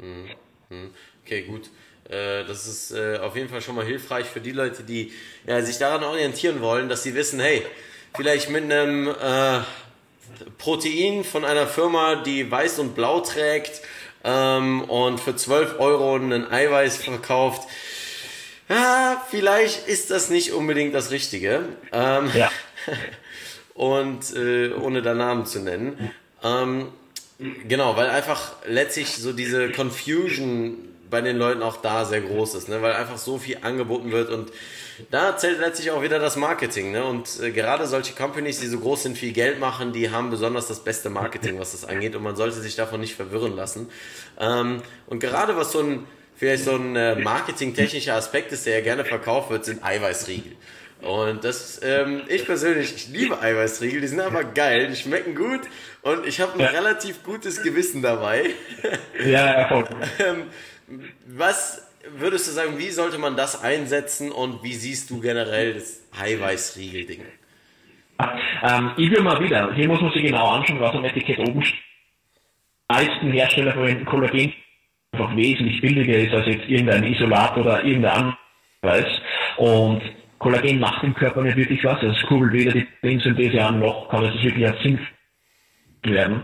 Hm, hm. Okay, gut. Äh, das ist äh, auf jeden Fall schon mal hilfreich für die Leute, die ja, sich daran orientieren wollen, dass sie wissen, hey, vielleicht mit einem äh, Protein von einer Firma, die weiß und blau trägt ähm, und für 12 Euro einen Eiweiß verkauft, ja, vielleicht ist das nicht unbedingt das Richtige. Ähm, ja. *laughs* und äh, ohne da Namen zu nennen. Ähm, genau, weil einfach letztlich so diese Confusion bei den Leuten auch da sehr groß ist, ne? weil einfach so viel angeboten wird und da zählt letztlich auch wieder das Marketing. Ne? Und äh, gerade solche Companies, die so groß sind, viel Geld machen, die haben besonders das beste Marketing, was das angeht und man sollte sich davon nicht verwirren lassen. Ähm, und gerade was so ein vielleicht so ein äh, marketingtechnischer Aspekt ist, der ja gerne verkauft wird, sind Eiweißriegel. Und das, ähm, ich persönlich, ich liebe Eiweißriegel, die sind aber geil, die schmecken gut und ich habe ein ja. relativ gutes Gewissen dabei. *laughs* Ja, ja, ähm, Was würdest du sagen, wie sollte man das einsetzen und wie siehst du generell das Eiweißriegel-Ding? Ähm, ich will mal wieder, hier muss man sich genau anschauen, was am Etikett oben steht. Die meisten Hersteller verwenden Kollagen einfach wesentlich billiger ist als jetzt irgendein Isolat oder irgendein anderes. Und Kollagen macht im Körper nicht wirklich was. Es kurbelt weder die Beinsynthese an, noch kann es wirklich als Sinn werden.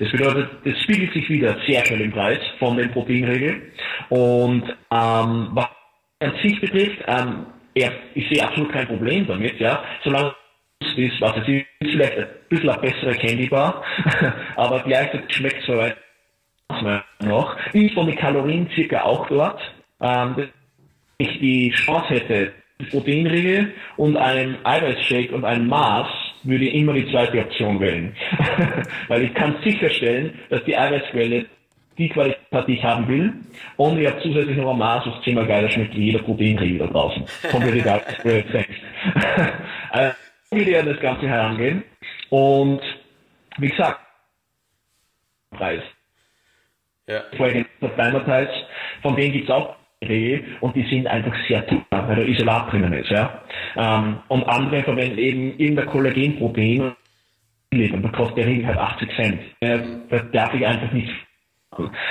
Das bedeutet, es spiegelt sich wieder sehr schnell im Preis von den Proteinregeln. Und ähm, was an sich betrifft, ähm, ich sehe absolut kein Problem damit, ja, solange es ist, was es ist, vielleicht ein bisschen eine bessere Candy Bar, *laughs* aber gleichzeitig schmeckt es soweit noch. Ich von den Kalorien circa auch dort. Ähm, ich die Chance hätte, Proteinriegel und einen Eiweißshake und ein Maß, würde ich immer die zweite Option wählen. *laughs* Weil ich kann sicherstellen, dass die Eiweißquelle die Qualität die ich haben will. Und ich habe zusätzlich noch ein Maß, was zehnmal geiler schmeckt wie jeder Proteinriegel da draußen. Komplett egal, was du jetzt denkst. *laughs* also, würde ich an das Ganze herangehen. Und wie gesagt, Preis. Ja. Vorher Dynamites, von denen gibt es auch und die sind einfach sehr teuer, weil da Isolat drinnen ist. Ja? Ähm, und andere verwenden eben irgendein Kollagenprotein und da kostet der Regel halt 80 Cent. Äh, das darf ich einfach nicht.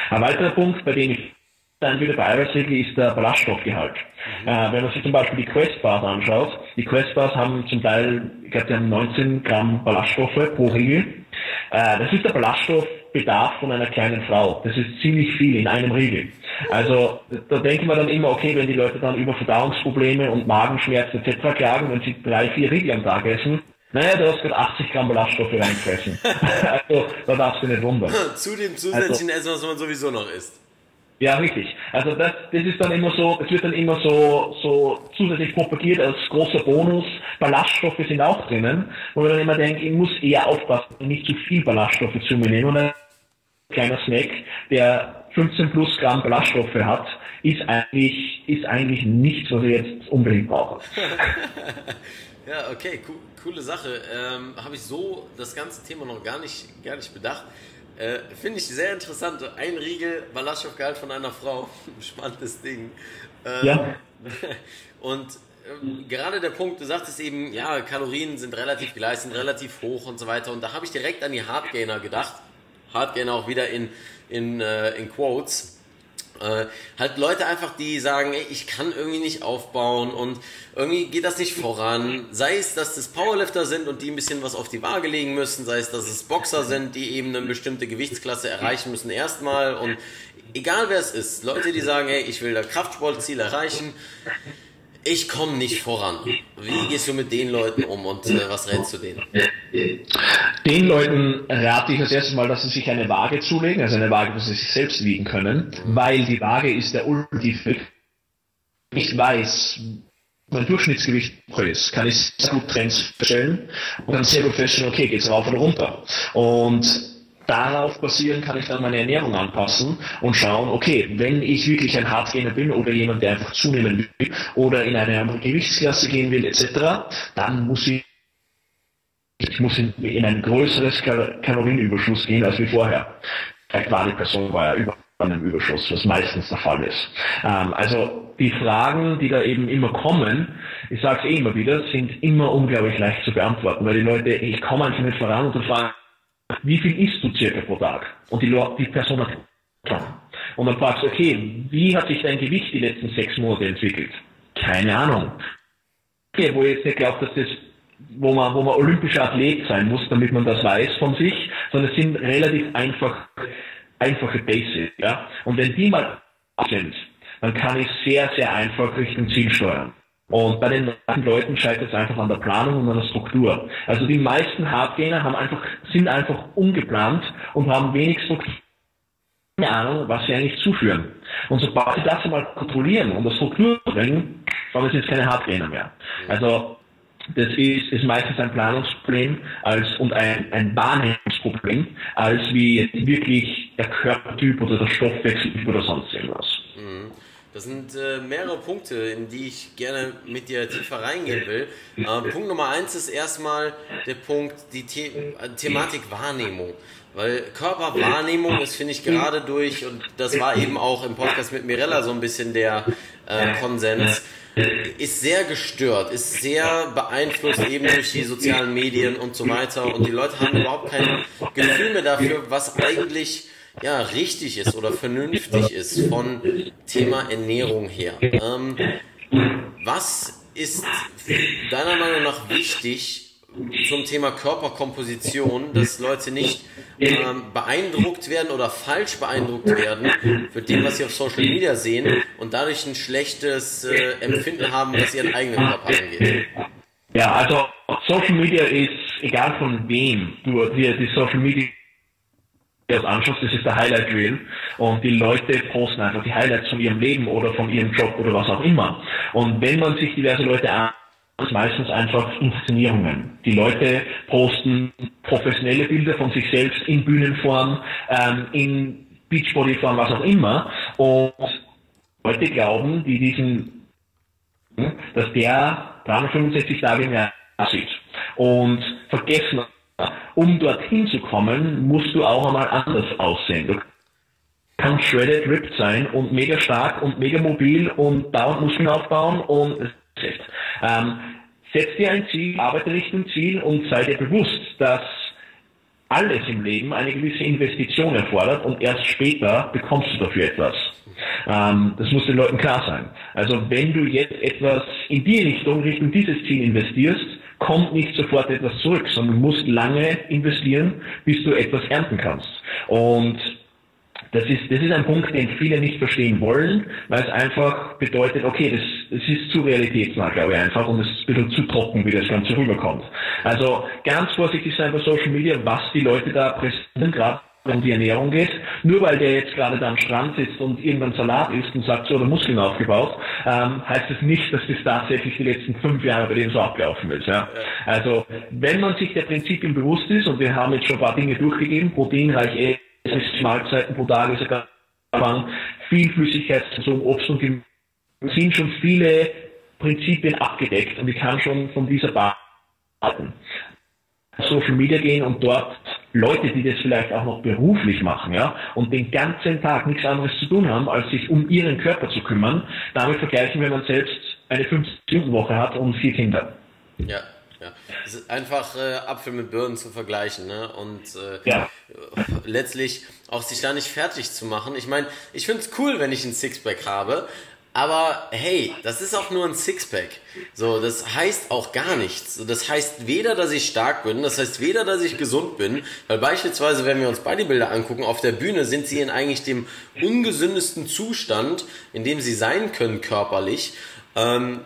Ein weiterer Punkt, bei dem ich dann wieder bei Eiweißriegel ist der Ballaststoffgehalt. Mhm. Äh, wenn man sich zum Beispiel die Quest-Bars anschaut, die Quest-Bars haben zum Teil, ich glaube, die haben 19 Gramm Ballaststoffe pro Riegel. Äh, das ist der Ballaststoffbedarf von einer kleinen Frau. Das ist ziemlich viel in einem Riegel. Also da denken wir dann immer, okay, wenn die Leute dann über Verdauungsprobleme und Magenschmerzen etc. klagen, wenn sie drei, vier Riegel am Tag essen, naja, du hast gerade 80 Gramm Ballaststoffe reingefressen. *laughs* also da darfst du nicht wundern. Zu dem zusätzlichen also, Essen, was man sowieso noch isst. Ja, richtig. Also das, das ist dann immer so, das wird dann immer so, so zusätzlich propagiert als großer Bonus. Ballaststoffe sind auch drinnen, wo man dann immer denkt, ich muss eher aufpassen, nicht zu viel Ballaststoffe zu mir nehmen. Und ein kleiner Snack, der 15 plus Gramm Ballaststoffe hat, ist eigentlich, ist eigentlich nichts, was ich jetzt unbedingt brauche. *laughs* ja, okay, cool, coole Sache. Ähm, Habe ich so das ganze Thema noch gar nicht, gar nicht bedacht. Äh, Finde ich sehr interessant. Ein Riegel Ballaststoffgehalt von einer Frau. *laughs* Spannendes Ding. Ähm, ja. *laughs* Und ähm, gerade der Punkt, du sagtest eben, ja, Kalorien sind relativ gleich, sind relativ hoch und so weiter. Und da habe ich direkt an die Hardgainer gedacht. Hardgainer auch wieder in, in, äh, in Quotes. Äh, halt Leute einfach, die sagen, ey, ich kann irgendwie nicht aufbauen und irgendwie geht das nicht voran. Sei es, dass das Powerlifter sind und die ein bisschen was auf die Waage legen müssen, sei es, dass es Boxer sind, die eben eine bestimmte Gewichtsklasse erreichen müssen erstmal und egal wer es ist, Leute, die sagen, ey, ich will da Kraftsportziel erreichen, ich komme nicht voran. Wie gehst du mit den Leuten um und äh, was rätst du denen? Den Leuten rate ich als erstes mal, dass sie sich eine Waage zulegen, also eine Waage, wo sie sich selbst wiegen können, weil die Waage ist der ultimative. Ich weiß, mein Durchschnittsgewicht ist, kann ich sehr gut Trends feststellen und dann sehr gut feststellen, okay, geht's rauf oder runter. Und darauf basieren kann ich dann meine Ernährung anpassen und schauen, okay, wenn ich wirklich ein Hardgainer bin oder jemand, der einfach zunehmen will oder in eine andere Gewichtsklasse gehen will etc., dann muss ich ich muss in, in ein größeres Kal Kalorienüberschuss gehen als wie vorher. Vielleicht war die Person vorher über einem Überschuss, was meistens der Fall ist. Ähm, also die Fragen, die da eben immer kommen, ich sage es eh immer wieder, sind immer unglaublich leicht zu beantworten, weil die Leute, ich komme einfach nicht voran und dann fragen, wie viel isst du circa pro Tag? Und die, die Person hat und dann fragst du, okay, wie hat sich dein Gewicht die letzten sechs Monate entwickelt? Keine Ahnung. Okay, wo ich jetzt nicht glaube, dass das, wo man, wo man olympischer Athlet sein muss, damit man das weiß von sich, sondern es sind relativ einfach, einfache Basics, ja. Und wenn die mal sind, dann kann ich sehr, sehr einfach Richtung Ziel steuern. Und bei den meisten Leuten scheitert es einfach an der Planung und an der Struktur. Also die meisten Hardgainer haben einfach, sind einfach ungeplant und haben wenig Struktur. Keine Ahnung, was sie eigentlich zuführen. Und sobald sie das einmal kontrollieren und das Struktur bringen, dann sind es keine Hardgainer mehr. Also das ist, ist meistens ein Planungsproblem als, und ein, ein Wahrnehmungsproblem, als wie wirklich der Körpertyp oder der Stoffwechseltyp oder sonst irgendwas. Das sind äh, mehrere Punkte, in die ich gerne mit dir tiefer reingehen will. Äh, Punkt Nummer eins ist erstmal der Punkt, die The äh, Thematik Wahrnehmung. Weil Körperwahrnehmung ist, finde ich, gerade durch, und das war eben auch im Podcast mit Mirella so ein bisschen der äh, Konsens, ist sehr gestört, ist sehr beeinflusst eben durch die sozialen Medien und so weiter. Und die Leute haben überhaupt kein Gefühl mehr dafür, was eigentlich ja, richtig ist oder vernünftig ist von Thema Ernährung her. Ähm, was ist deiner Meinung nach wichtig zum Thema Körperkomposition, dass Leute nicht ähm, beeindruckt werden oder falsch beeindruckt werden für dem, was sie auf Social Media sehen und dadurch ein schlechtes äh, Empfinden haben, was ihren eigenen Körper angeht? Ja, also Social Media ist, egal von wem du dir die Social Media das anschaust, das ist der Highlight Reel und die Leute posten einfach die Highlights von ihrem Leben oder von ihrem Job oder was auch immer. Und wenn man sich diverse Leute anschaut, ist meistens einfach Inszenierungen. Die Leute posten professionelle Bilder von sich selbst in Bühnenform, ähm, in Beachbodyform, was auch immer. Und Leute glauben, die diesen, dass der 365 Tage im Jahr sieht. Und vergessen um dorthin zu kommen, musst du auch einmal anders aussehen. Du kann shredded, ripped sein und mega stark und mega mobil und dauernd Muskeln aufbauen und ähm, setz dir ein Ziel, arbeite Richtung Ziel und sei dir bewusst, dass alles im Leben eine gewisse Investition erfordert und erst später bekommst du dafür etwas. Ähm, das muss den Leuten klar sein. Also wenn du jetzt etwas in die Richtung, Richtung dieses Ziel investierst, kommt nicht sofort etwas zurück, sondern musst lange investieren, bis du etwas ernten kannst. Und das ist, das ist ein Punkt, den viele nicht verstehen wollen, weil es einfach bedeutet, okay, das, das ist zu realitätsnah, glaube ich einfach, und es ist ein bisschen zu trocken, wie das Ganze rüberkommt. Also ganz vorsichtig sein bei Social Media, was die Leute da präsentieren, gerade wenn die Ernährung geht. Nur weil der jetzt gerade da am Strand sitzt und irgendwann Salat isst und sagt, so, der Muskeln aufgebaut, ähm, heißt das nicht, dass das tatsächlich die letzten fünf Jahre bei dem so abgelaufen ist. Ja? Also wenn man sich der Prinzipien bewusst ist, und wir haben jetzt schon ein paar Dinge durchgegeben, proteinreich sechs Mahlzeiten pro Tag ist sogar viel Flüssigkeit, so Obst und Gemüse, sind schon viele Prinzipien abgedeckt und ich kann schon von dieser halten. Social Media gehen und dort Leute, die das vielleicht auch noch beruflich machen, ja, und den ganzen Tag nichts anderes zu tun haben, als sich um ihren Körper zu kümmern, damit vergleichen, wenn man selbst eine 50-Stunden-Woche hat und vier Kinder. Ja, ja. Es ist einfach äh, Apfel mit Birnen zu vergleichen, ne? Und äh, ja. letztlich auch sich da nicht fertig zu machen. Ich meine, ich finde es cool, wenn ich ein Sixpack habe, aber hey, das ist auch nur ein Sixpack. So, das heißt auch gar nichts. Das heißt weder, dass ich stark bin, das heißt weder, dass ich gesund bin, weil beispielsweise, wenn wir uns Bodybuilder angucken, auf der Bühne sind sie in eigentlich dem ungesündesten Zustand, in dem sie sein können körperlich. Ähm,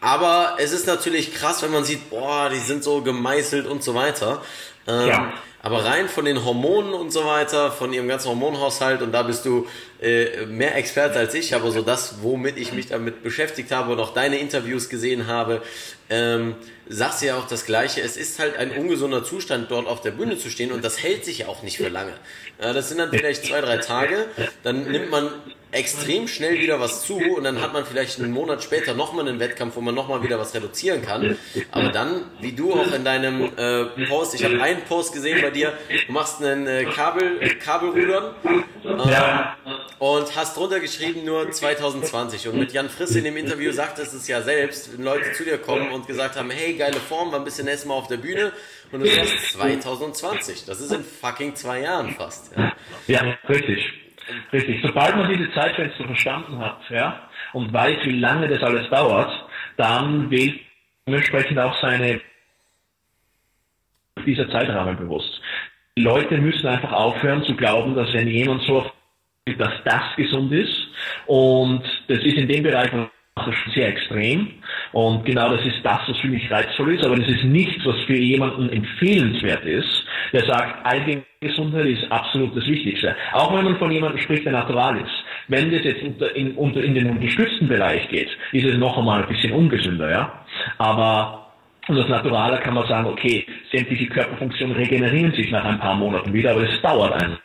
aber es ist natürlich krass, wenn man sieht, boah, die sind so gemeißelt und so weiter. Ähm, ja. Aber rein von den Hormonen und so weiter, von ihrem ganzen Hormonhaushalt, und da bist du äh, mehr Experte als ich, aber so das, womit ich mich damit beschäftigt habe und auch deine Interviews gesehen habe, ähm, sagst du ja auch das Gleiche. Es ist halt ein ungesunder Zustand, dort auf der Bühne zu stehen und das hält sich ja auch nicht für lange. Ja, das sind dann vielleicht zwei, drei Tage, dann nimmt man extrem schnell wieder was zu und dann hat man vielleicht einen Monat später nochmal einen Wettkampf, wo man nochmal wieder was reduzieren kann. Aber dann, wie du auch in deinem äh, Post, ich habe einen Post gesehen bei dir, du machst einen äh, Kabel, Kabelrudern äh, ja. und hast drunter geschrieben nur 2020. Und mit Jan Frisse in dem Interview sagtest es ja selbst, wenn Leute zu dir kommen und gesagt haben, hey, geile Form, war ein bisschen erstmal auf der Bühne und du sagst 2020. Das ist in fucking zwei Jahren fast. Ja, ja richtig. Richtig. Sobald man diese Zeitfenster verstanden hat, ja, und weiß, wie lange das alles dauert, dann wählt dementsprechend auch seine dieser Zeitrahmen bewusst. Die Leute müssen einfach aufhören zu glauben, dass wenn jemand so dass das gesund ist und das ist in dem Bereich sehr extrem und genau das ist das, was für mich reizvoll ist, aber das ist nichts, was für jemanden empfehlenswert ist, der sagt, Allgemeingesundheit ist absolut das Wichtigste. Auch wenn man von jemandem spricht, der natural ist. Wenn das jetzt unter, in, unter, in den unterstützten Bereich geht, ist es noch einmal ein bisschen ungesünder, ja. Aber und das Naturale kann man sagen, okay, sämtliche Körperfunktionen regenerieren sich nach ein paar Monaten wieder, aber es dauert einen.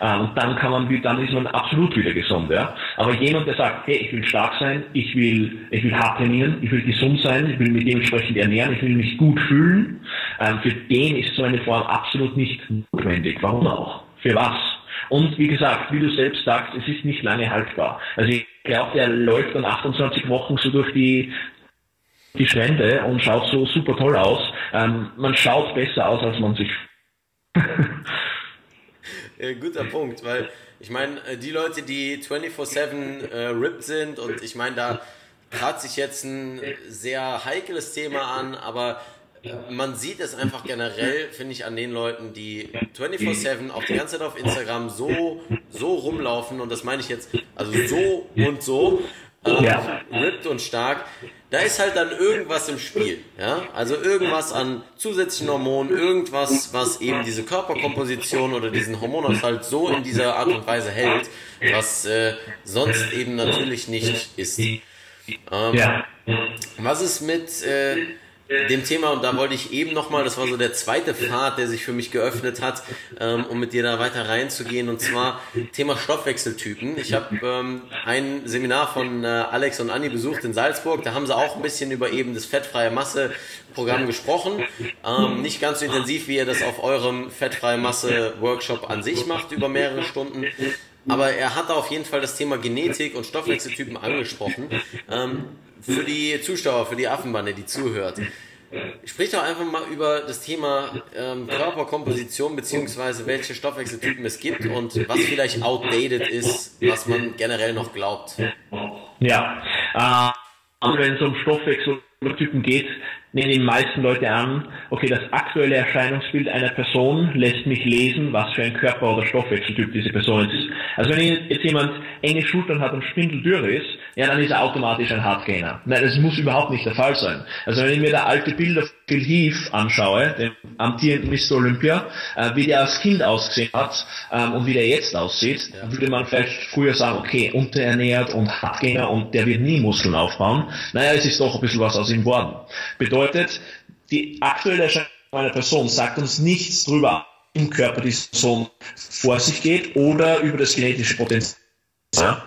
Ähm, und dann kann man, dann ist man absolut wieder gesund, ja. Aber jemand, der sagt, hey, ich will stark sein, ich will, ich will hart trainieren, ich will gesund sein, ich will mich dementsprechend ernähren, ich will mich gut fühlen, ähm, für den ist so eine Form absolut nicht notwendig. Warum auch? Für was? Und wie gesagt, wie du selbst sagst, es ist nicht lange haltbar. Also ich glaube, der läuft dann 28 Wochen so durch die die Strände und schaut so super toll aus. Ähm, man schaut besser aus, als man sich *laughs* äh, guter Punkt, weil ich meine, äh, die Leute, die 24-7 äh, ripped sind und ich meine, da trat sich jetzt ein sehr heikles Thema an, aber man sieht es einfach generell, finde ich, an den Leuten, die 24-7 auch die ganze Zeit auf Instagram so, so rumlaufen und das meine ich jetzt, also so und so, ja. ripped und stark, da ist halt dann irgendwas im Spiel. Ja? Also irgendwas an zusätzlichen Hormonen, irgendwas, was eben diese Körperkomposition oder diesen Hormonhaushalt so in dieser Art und Weise hält, was äh, sonst eben natürlich nicht ist. Ähm, ja. Was ist mit äh, dem Thema, und da wollte ich eben nochmal, das war so der zweite Pfad, der sich für mich geöffnet hat, ähm, um mit dir da weiter reinzugehen, und zwar Thema Stoffwechseltypen. Ich habe ähm, ein Seminar von äh, Alex und Anni besucht in Salzburg, da haben sie auch ein bisschen über eben das fettfreie Masse Programm gesprochen. Ähm, nicht ganz so intensiv, wie ihr das auf eurem fettfreie Masse Workshop an sich macht, über mehrere Stunden. Aber er hat auf jeden Fall das Thema Genetik und Stoffwechseltypen angesprochen. Ähm, für die Zuschauer, für die Affenbande, die zuhört. Sprich doch einfach mal über das Thema ähm, Körperkomposition beziehungsweise welche Stoffwechseltypen es gibt und was vielleicht outdated ist, was man generell noch glaubt. Ja, äh, wenn es um Stoffwechseltypen geht, nehmen die meisten Leute an, okay, das aktuelle Erscheinungsbild einer Person lässt mich lesen, was für ein Körper- oder Stoffwechseltyp diese Person ist. Also wenn jetzt jemand enge Schultern hat und spindeldürre ist, ja, dann ist er automatisch ein Hardgainer. Nein, das muss überhaupt nicht der Fall sein. Also wenn ich mir da alte Bilder von Phil Heath anschaue, dem amtierenden Mr. Olympia, äh, wie der als Kind ausgesehen hat ähm, und wie der jetzt aussieht, ja. würde man vielleicht früher sagen, okay, unterernährt und Hardgainer und der wird nie Muskeln aufbauen. Naja, es ist doch ein bisschen was aus ihm geworden. Bedeutet, die aktuelle Erscheinung einer Person sagt uns nichts darüber, im Körper dieser Person vor sich geht oder über das genetische Potenzial. Ja?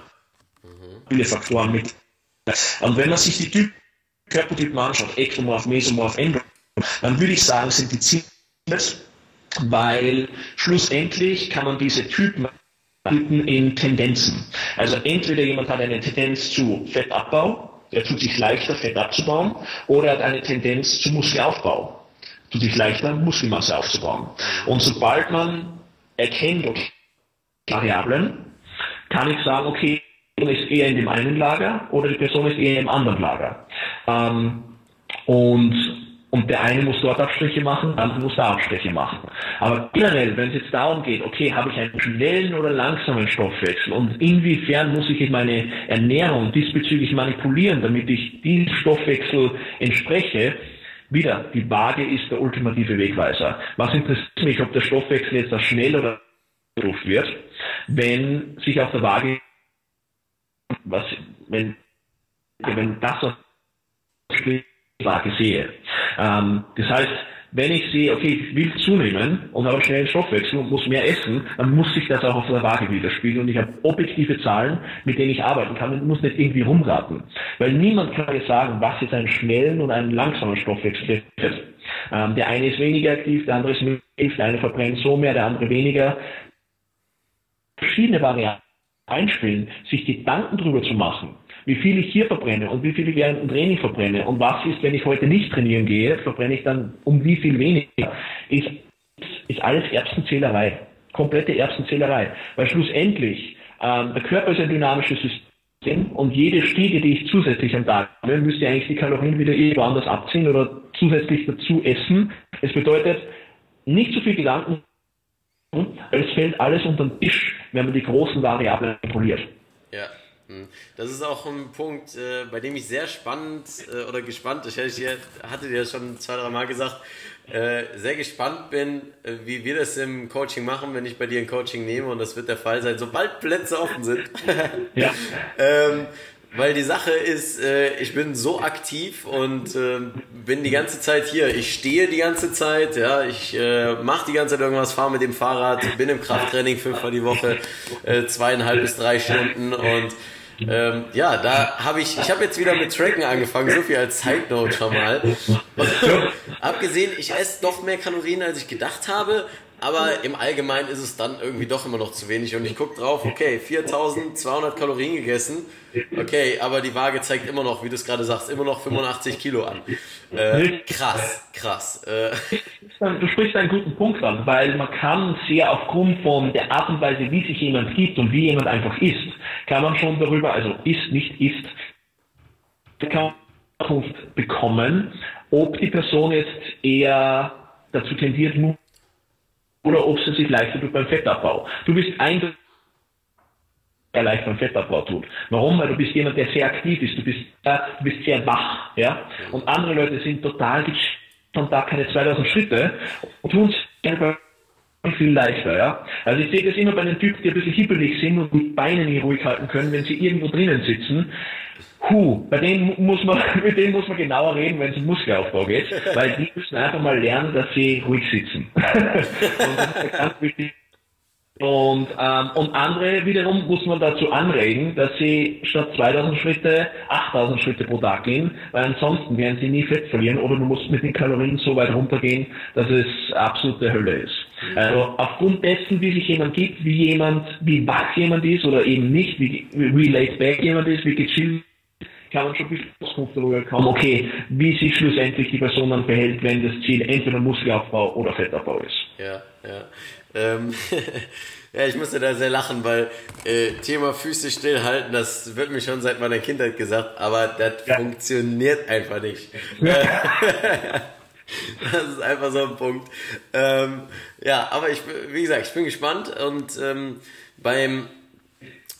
viele Faktoren mit. Und wenn man sich die Typ Körpertypen anschaut, Ektomorph, Mesomorph, Endomorph, dann würde ich sagen, sind die ziemlich, weil schlussendlich kann man diese Typen in Tendenzen. Also entweder jemand hat eine Tendenz zu Fettabbau, der tut sich leichter, Fett abzubauen, oder hat eine Tendenz zu Muskelaufbau, tut sich leichter, Muskelmasse aufzubauen. Und sobald man erkennt, okay, Variablen, kann ich sagen, okay, ist eher in dem einen Lager oder die Person ist eher im anderen Lager. Ähm, und, und der eine muss dort Abstriche machen, der andere muss da Abstriche machen. Aber generell, wenn es jetzt darum geht, okay, habe ich einen schnellen oder langsamen Stoffwechsel und inwiefern muss ich meine Ernährung diesbezüglich manipulieren, damit ich diesem Stoffwechsel entspreche, wieder, die Waage ist der ultimative Wegweiser. Was interessiert mich, ob der Stoffwechsel jetzt da schnell oder wird, wenn sich auf der Waage was, wenn, wenn das was Lage sehe. Ähm, das heißt, wenn ich sehe, okay, ich will zunehmen und habe schnell einen Stoffwechsel und muss mehr essen, dann muss sich das auch auf der Waage widerspiegeln und ich habe objektive Zahlen, mit denen ich arbeiten kann und muss nicht irgendwie rumraten. Weil niemand kann mir sagen, was jetzt einen schnellen und einen langsamen Stoffwechsel ist. Ähm, der eine ist weniger aktiv, der andere ist mehr, der eine verbrennt so mehr, der andere weniger. Verschiedene Varianten einspielen, sich Gedanken darüber zu machen, wie viel ich hier verbrenne und wie viel ich während dem Training verbrenne und was ist, wenn ich heute nicht trainieren gehe, verbrenne ich dann um wie viel weniger, ist, ist alles Erbsenzählerei. Komplette Erbsenzählerei. Weil schlussendlich, ähm, der Körper ist ein dynamisches System und jede Stiege, die ich zusätzlich am Tag habe, müsste eigentlich die Kalorien wieder irgendwo anders abziehen oder zusätzlich dazu essen. Es bedeutet, nicht zu viel Gedanken es fällt alles unter den Tisch, wenn man die großen Variablen kontrolliert. Hm. das ist auch ein Punkt, äh, bei dem ich sehr spannend äh, oder gespannt, ich hatte dir schon zwei, drei Mal gesagt, äh, sehr gespannt bin, wie wir das im Coaching machen, wenn ich bei dir ein Coaching nehme und das wird der Fall sein, sobald Plätze offen sind. *laughs* ja. ähm, weil die Sache ist, äh, ich bin so aktiv und äh, bin die ganze Zeit hier. Ich stehe die ganze Zeit, ja, ich äh, mache die ganze Zeit irgendwas, fahre mit dem Fahrrad, bin im Krafttraining fünfmal die Woche, äh, zweieinhalb bis drei Stunden und ähm, ja, da habe ich, ich habe jetzt wieder mit Tracken angefangen, so viel als Side Note schon mal. *laughs* abgesehen, ich esse doch mehr Kalorien, als ich gedacht habe, aber im Allgemeinen ist es dann irgendwie doch immer noch zu wenig und ich gucke drauf, okay, 4200 Kalorien gegessen, okay, aber die Waage zeigt immer noch, wie du es gerade sagst, immer noch 85 Kilo an. Äh, krass, krass. Äh. Du sprichst einen guten Punkt an, weil man kann sehr aufgrund von der Art und Weise, wie sich jemand gibt und wie jemand einfach ist, kann man schon darüber, also ist, nicht ist, kann bekommen, ob die Person jetzt eher dazu tendiert, nur oder ob es sich leichter tut beim Fettabbau. Du bist eindeutig der leicht beim Fettabbau tut. Warum? Weil du bist jemand, der sehr aktiv ist. Du bist, äh, du bist sehr wach, ja. Und andere Leute sind total und da keine 2000 Schritte und tun es selber viel leichter, ja. Also ich sehe das immer bei den Typen, die ein bisschen hippelig sind und die Beine nicht ruhig halten können, wenn sie irgendwo drinnen sitzen. Huh, bei denen muss man, *laughs* mit denen muss man genauer reden, wenn es um Muskelaufbau geht, weil die müssen einfach mal lernen, dass sie ruhig sitzen. *laughs* und das ist ganz wichtig, Und, ähm, und andere wiederum muss man dazu anregen, dass sie statt 2000 Schritte 8000 Schritte pro Tag gehen, weil ansonsten werden sie nie Fett verlieren oder du musst mit den Kalorien so weit runtergehen, dass es absolute Hölle ist. Also aufgrund dessen, wie sich jemand gibt, wie jemand, wie wach jemand ist oder eben nicht, wie, wie laid back jemand ist, wie gechillt kann man schon ein Auskunft darüber bekommen, okay, wie sich schlussendlich die Person dann verhält, wenn das Ziel entweder Muskelaufbau oder Fettabbau ist. Ja, ja. Ähm, *laughs* ja, ich musste da sehr lachen, weil äh, Thema Füße stillhalten, das wird mir schon seit meiner Kindheit gesagt, aber das ja. funktioniert einfach nicht. *laughs* *laughs* das ist einfach so ein Punkt. Ähm, ja, aber ich, wie gesagt, ich bin gespannt und ähm, beim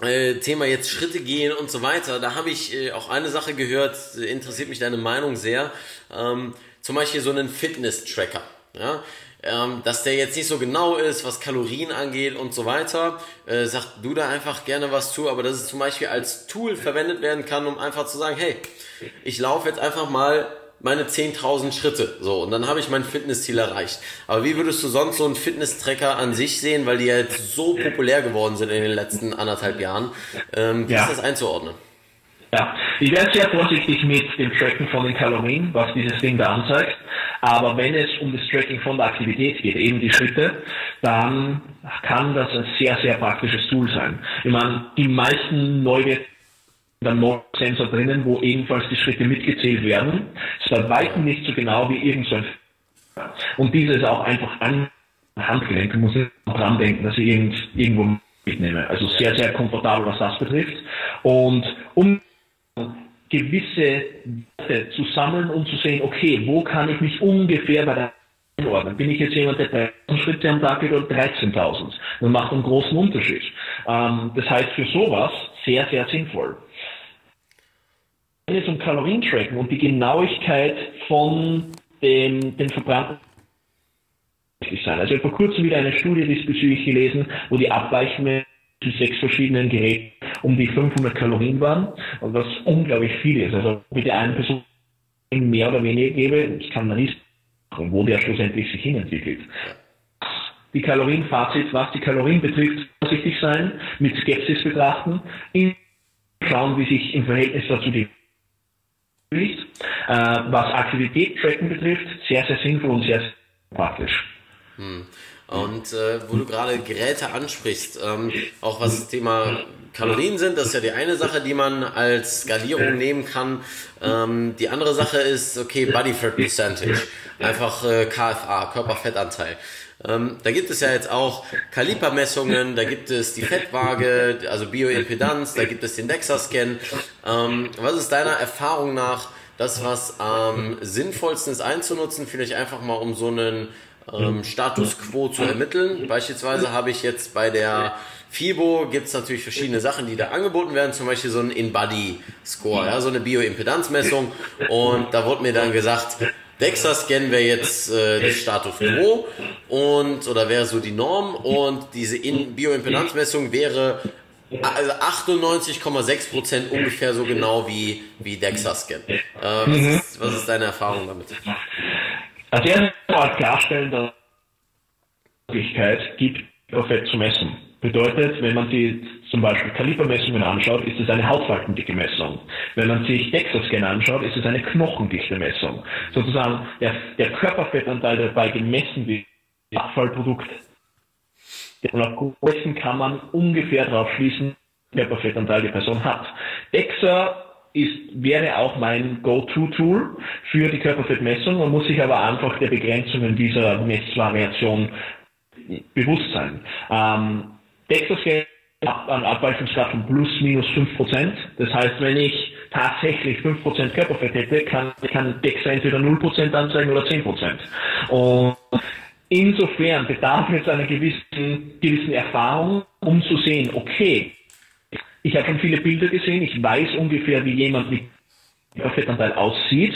äh, Thema jetzt Schritte gehen und so weiter, da habe ich äh, auch eine Sache gehört, interessiert mich deine Meinung sehr. Ähm, zum Beispiel so einen Fitness-Tracker. Ja? Ähm, dass der jetzt nicht so genau ist, was Kalorien angeht und so weiter. Äh, sag du da einfach gerne was zu, aber dass es zum Beispiel als Tool verwendet werden kann, um einfach zu sagen, hey, ich laufe jetzt einfach mal meine 10.000 Schritte. So, und dann habe ich mein Fitnessziel erreicht. Aber wie würdest du sonst so einen Fitness-Tracker an sich sehen, weil die ja jetzt so populär geworden sind in den letzten anderthalb Jahren? Ähm, wie ja. ist das einzuordnen? Ja, ich wäre sehr vorsichtig mit dem Tracken von den Kalorien, was dieses Ding da anzeigt. Aber wenn es um das Tracking von der Aktivität geht, eben die Schritte, dann kann das ein sehr, sehr praktisches Tool sein. Ich meine, die meisten Neuwerte dann Sensor drinnen, wo ebenfalls die Schritte mitgezählt werden. Ist bei weitem nicht so genau wie irgendein Und dieses auch einfach an Handgelenk, muss ich dran denken, dass ich irgend, irgendwo mitnehme. Also sehr, sehr komfortabel, was das betrifft. Und um gewisse Werte zu sammeln und zu sehen, okay, wo kann ich mich ungefähr bei der einordnen? Bin ich jetzt jemand, der 3.000 Schritte am Tag geht oder 13.000? Das macht einen großen Unterschied. Ähm, das heißt, für sowas sehr, sehr sinnvoll es um Kalorientracken und die Genauigkeit von dem, den verbrannten sein. Also ich habe vor kurzem wieder eine Studie diesbezüglich gelesen, wo die Abweichungen zu sechs verschiedenen Geräten um die 500 Kalorien waren und was unglaublich viel ist. Also mit der einen Person mehr oder weniger gebe, das kann man nicht wo der schlussendlich sich hinentwickelt. Die Kalorienfazit, was die Kalorien betrifft, vorsichtig sein, mit Skepsis betrachten, schauen, wie sich im Verhältnis dazu die. Äh, was Aktivität tracken betrifft, sehr, sehr sinnvoll und sehr, sehr praktisch. Hm. Und äh, wo du gerade Geräte ansprichst, ähm, auch was das Thema Kalorien sind, das ist ja die eine Sache, die man als Skalierung nehmen kann. Ähm, die andere Sache ist, okay, Body Fat Percentage, einfach äh, KFA, Körperfettanteil. Ähm, da gibt es ja jetzt auch Kalipermessungen, da gibt es die Fettwaage, also Bioimpedanz, da gibt es den DEXA-Scan. Ähm, was ist deiner Erfahrung nach das, was am sinnvollsten ist einzunutzen, vielleicht einfach mal um so einen ähm, Status Quo zu ermitteln? Beispielsweise habe ich jetzt bei der FIBO gibt es natürlich verschiedene Sachen, die da angeboten werden, zum Beispiel so ein In-Body-Score, ja, so eine Bioimpedanzmessung. Und da wurde mir dann gesagt, DEXA-Scan wäre jetzt äh, das Status Quo und oder wäre so die Norm und diese In Bioimpedanzmessung wäre also 98,6% ungefähr so genau wie, wie DEXA-Scan. Äh, was, mhm. was ist deine Erfahrung damit? Also erstmal klarstellen, dass es Möglichkeit gibt, Fett zu messen. Bedeutet, wenn man sich zum Beispiel Kalibermessungen anschaut, ist es eine hautfaltendicke Messung. Wenn man sich DEXA-Scan anschaut, ist es eine knochendichte Messung. Sozusagen der, der Körperfettanteil, der dabei gemessen wird, Abfallprodukt. Und auf dessen kann man ungefähr darauf schließen, Körperfettanteil die Person hat. DEXA ist, wäre auch mein Go-To-Tool für die Körperfettmessung. Man muss sich aber einfach der Begrenzungen dieser Messvariation bewusst sein. Ähm, DEXA-Scan hat einen Abweichungsgrad von plus minus 5%. Das heißt, wenn ich tatsächlich 5% Körperfett hätte, kann, kann DEXA entweder 0% anzeigen oder 10%. Und insofern bedarf es einer gewissen, gewissen Erfahrung, um zu sehen, okay, ich habe schon viele Bilder gesehen, ich weiß ungefähr, wie jemand mit Körperfettanteil aussieht.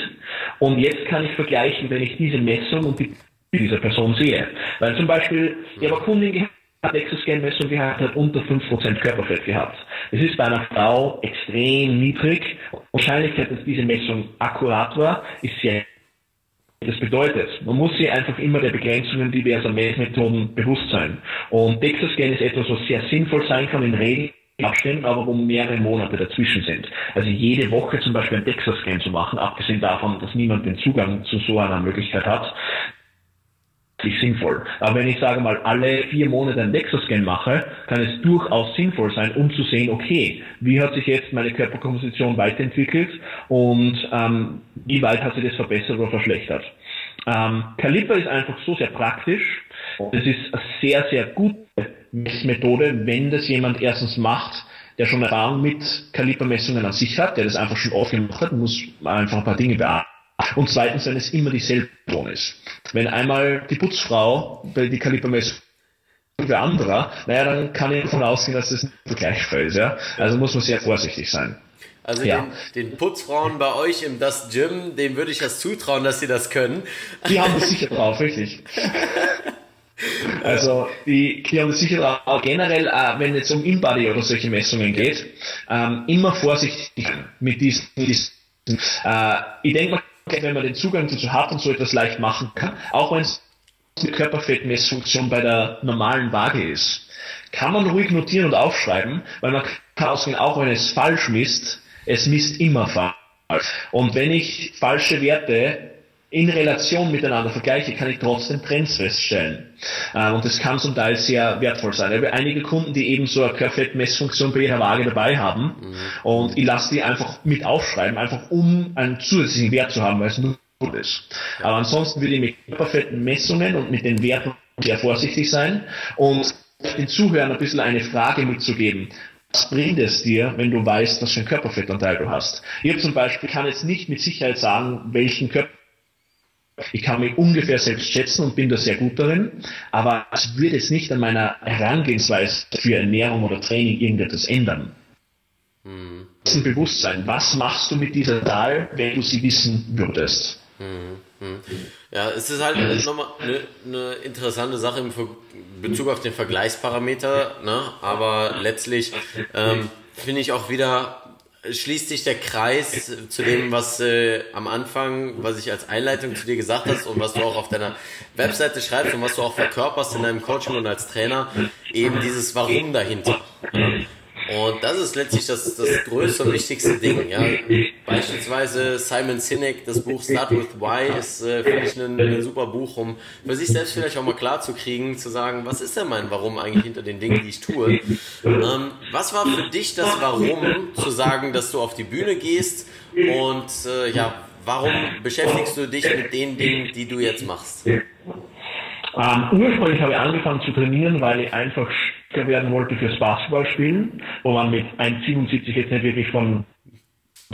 Und jetzt kann ich vergleichen, wenn ich diese Messung und die dieser Person sehe. Weil zum Beispiel, ich habe Kundin gehabt, hat Exoscan-Messung gehabt, hat unter 5% Körperfett gehabt. Das ist bei einer Frau extrem niedrig. Wahrscheinlichkeit, dass diese Messung akkurat war, ist sehr Das bedeutet, man muss sich einfach immer der Begrenzungen diverser Messmethoden bewusst sein. Und DEXA-Scan ist etwas, was sehr sinnvoll sein kann in Regeln, Abständen, aber wo mehrere Monate dazwischen sind. Also jede Woche zum Beispiel ein DEXA-Scan zu machen, abgesehen davon, dass niemand den Zugang zu so einer Möglichkeit hat, ist sinnvoll. Aber wenn ich sage mal alle vier Monate einen DEXA-Scan mache, kann es durchaus sinnvoll sein, um zu sehen, okay, wie hat sich jetzt meine Körperkomposition weiterentwickelt und ähm, wie weit hat sich das verbessert oder verschlechtert. Ähm, Caliper ist einfach so sehr praktisch. Es ist eine sehr, sehr gute Messmethode, wenn das jemand erstens macht, der schon Erfahrung mit Kalibermessungen an sich hat, der das einfach schon oft gemacht hat, muss einfach ein paar Dinge beachten. Und zweitens, wenn es immer dieselbe Person ist. Wenn einmal die Putzfrau bei die Kalibermessung für anderer, naja, dann kann ich davon ausgehen, dass das nicht vergleichbar ist. Ja? Also muss man sehr vorsichtig sein. Also ja. den, den, Putzfrauen bei euch im Das Gym, dem würde ich das zutrauen, dass sie das können. Die haben das sicher drauf, richtig. *laughs* *laughs* Also die, das sicher auch generell, äh, wenn es um Inbody oder solche Messungen geht, ähm, immer vorsichtig mit diesen, äh, ich denke mal, wenn man den Zugang dazu hat und so etwas leicht machen kann, auch wenn es die Körperfettmessfunktion bei der normalen Waage ist, kann man ruhig notieren und aufschreiben, weil man kann ausgehen, auch wenn es falsch misst, es misst immer falsch. Und wenn ich falsche Werte in Relation miteinander vergleiche, kann ich trotzdem Trends feststellen. Ähm, und das kann zum Teil sehr wertvoll sein. Ich habe einige Kunden, die eben so eine Körperfettmessfunktion bei ihrer Waage dabei haben mhm. und ich lasse die einfach mit aufschreiben, einfach um einen zusätzlichen Wert zu haben, weil es nur gut ist. Aber ansonsten würde ich mit Körperfettmessungen und mit den Werten sehr vorsichtig sein und den Zuhörern ein bisschen eine Frage mitzugeben. Was bringt es dir, wenn du weißt, was für einen Körperfettanteil du hast? Ich zum Beispiel kann jetzt nicht mit Sicherheit sagen, welchen Körper ich kann mich ungefähr selbst schätzen und bin da sehr gut darin, aber es würde jetzt nicht an meiner Herangehensweise für Ernährung oder Training irgendetwas ändern. Mhm. Das ist ein Bewusstsein. Was machst du mit dieser Zahl, wenn du sie wissen würdest? Mhm. Ja, es ist halt nochmal eine, eine interessante Sache im Bezug auf den Vergleichsparameter, ne? aber letztlich ähm, finde ich auch wieder schließt sich der Kreis zu dem, was äh, am Anfang, was ich als Einleitung zu dir gesagt hast und was du auch auf deiner Webseite schreibst und was du auch verkörperst in deinem Coaching und als Trainer, eben dieses Warum dahinter. Und das ist letztlich das, das größte und wichtigste Ding. Ja. Beispielsweise Simon Sinek, das Buch Start with Why ist, äh, finde ich, ein, ein, super Buch, um für sich selbst vielleicht auch mal klar zu kriegen, zu sagen, was ist denn mein Warum eigentlich hinter den Dingen, die ich tue. Ähm, was war für dich das Warum, zu sagen, dass du auf die Bühne gehst und äh, ja, warum beschäftigst du dich mit den Dingen, die du jetzt machst? Ähm, ursprünglich habe ich angefangen zu trainieren, weil ich einfach stärker werden wollte fürs Basketballspielen, wo man mit 1,77 jetzt nicht wirklich von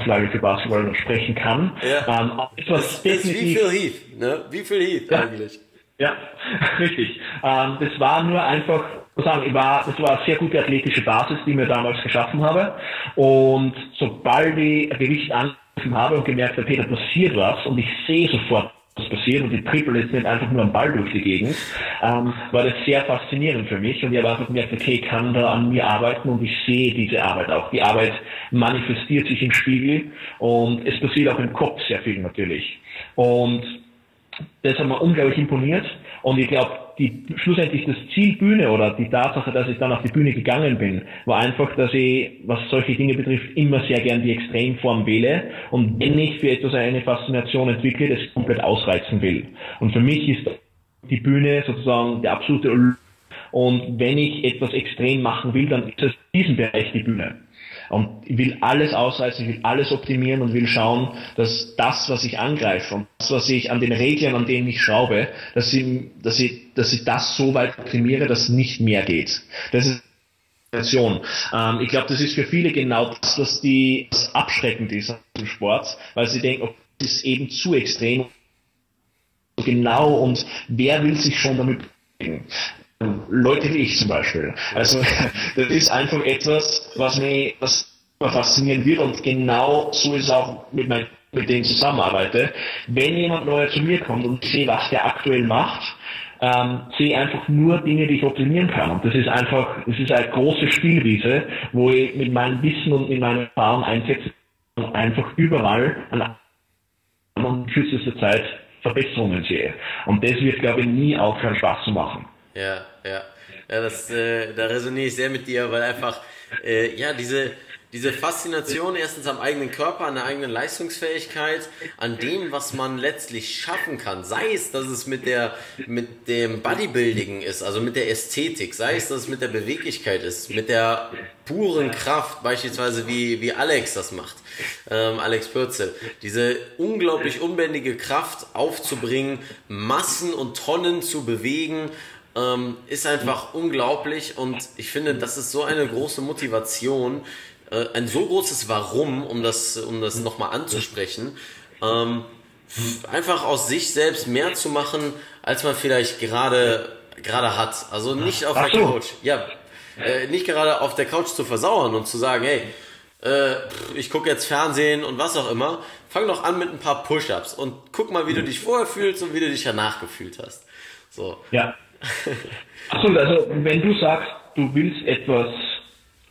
Flagge für Basketball sprechen kann. Ja. Ähm, das, das ist wie viel Heath, ne? Wie viel Heath ja. eigentlich? Ja, *laughs* richtig. Ähm, das war nur einfach, sagen, ich war, das war eine sehr gute athletische Basis, die mir damals geschaffen habe. Und sobald ich ein Gewicht angegriffen habe und gemerkt habe, hey, da passiert was und ich sehe sofort, was passiert und die Triple ist nicht einfach nur ein Ball durch die Gegend, ähm, war das sehr faszinierend für mich und ich habe einfach gemerkt, okay, kann da an mir arbeiten und ich sehe diese Arbeit auch. Die Arbeit manifestiert sich im Spiegel und es passiert auch im Kopf sehr viel natürlich. Und das hat mir unglaublich imponiert und ich glaube, die schlussendlich das Ziel Bühne oder die Tatsache, dass ich dann auf die Bühne gegangen bin, war einfach, dass ich, was solche Dinge betrifft, immer sehr gern die Extremform wähle und wenn ich für etwas eine Faszination entwickle, das komplett ausreizen will. Und für mich ist die Bühne sozusagen der absolute und wenn ich etwas extrem machen will, dann ist es diesen Bereich die Bühne. Und ich will alles ausreizen, ich will alles optimieren und will schauen, dass das, was ich angreife und das, was ich an den Regeln, an denen ich schraube, dass ich, dass ich, dass ich das so weit optimiere, dass nicht mehr geht. Das ist ähm, ich glaube, das ist für viele genau das, was die was abschreckend ist im Sport, weil sie denken, oh, das ist eben zu extrem. Genau und wer will sich schon damit bewegen? Leute wie ich zum Beispiel. Also *laughs* das ist einfach etwas, was mich was faszinieren wird und genau so ist es auch mit, mein, mit denen ich zusammenarbeite. Wenn jemand neuer zu mir kommt und ich sehe, was der aktuell macht, ähm, sehe einfach nur Dinge, die ich optimieren kann. Und das ist einfach, das ist eine große Spielwiese, wo ich mit meinem Wissen und mit meiner Erfahrung einsetze und einfach überall an kürzester Zeit Verbesserungen sehe. Und das wird, glaube ich, nie aufhören, Spaß zu machen. Ja, ja. Ja, das, äh, da resoniere ich sehr mit dir, weil einfach, äh, ja, diese, diese Faszination erstens am eigenen Körper, an der eigenen Leistungsfähigkeit, an dem, was man letztlich schaffen kann. Sei es, dass es mit der, mit dem Bodybuilding ist, also mit der Ästhetik, sei es, dass es mit der Beweglichkeit ist, mit der puren Kraft, beispielsweise wie, wie Alex das macht, ähm, Alex Pürzel. Diese unglaublich unbändige Kraft aufzubringen, Massen und Tonnen zu bewegen, ähm, ist einfach unglaublich und ich finde, das ist so eine große Motivation, äh, ein so großes Warum, um das, um das nochmal anzusprechen, ähm, einfach aus sich selbst mehr zu machen, als man vielleicht gerade gerade hat. Also nicht auf der Couch, ja, äh, nicht gerade auf der Couch zu versauern und zu sagen, hey, äh, ich gucke jetzt Fernsehen und was auch immer. Fang doch an mit ein paar Push-ups und guck mal, wie du dich vorher fühlst und wie du dich danach gefühlt hast. So. Ja. Achso, also wenn du sagst, du willst etwas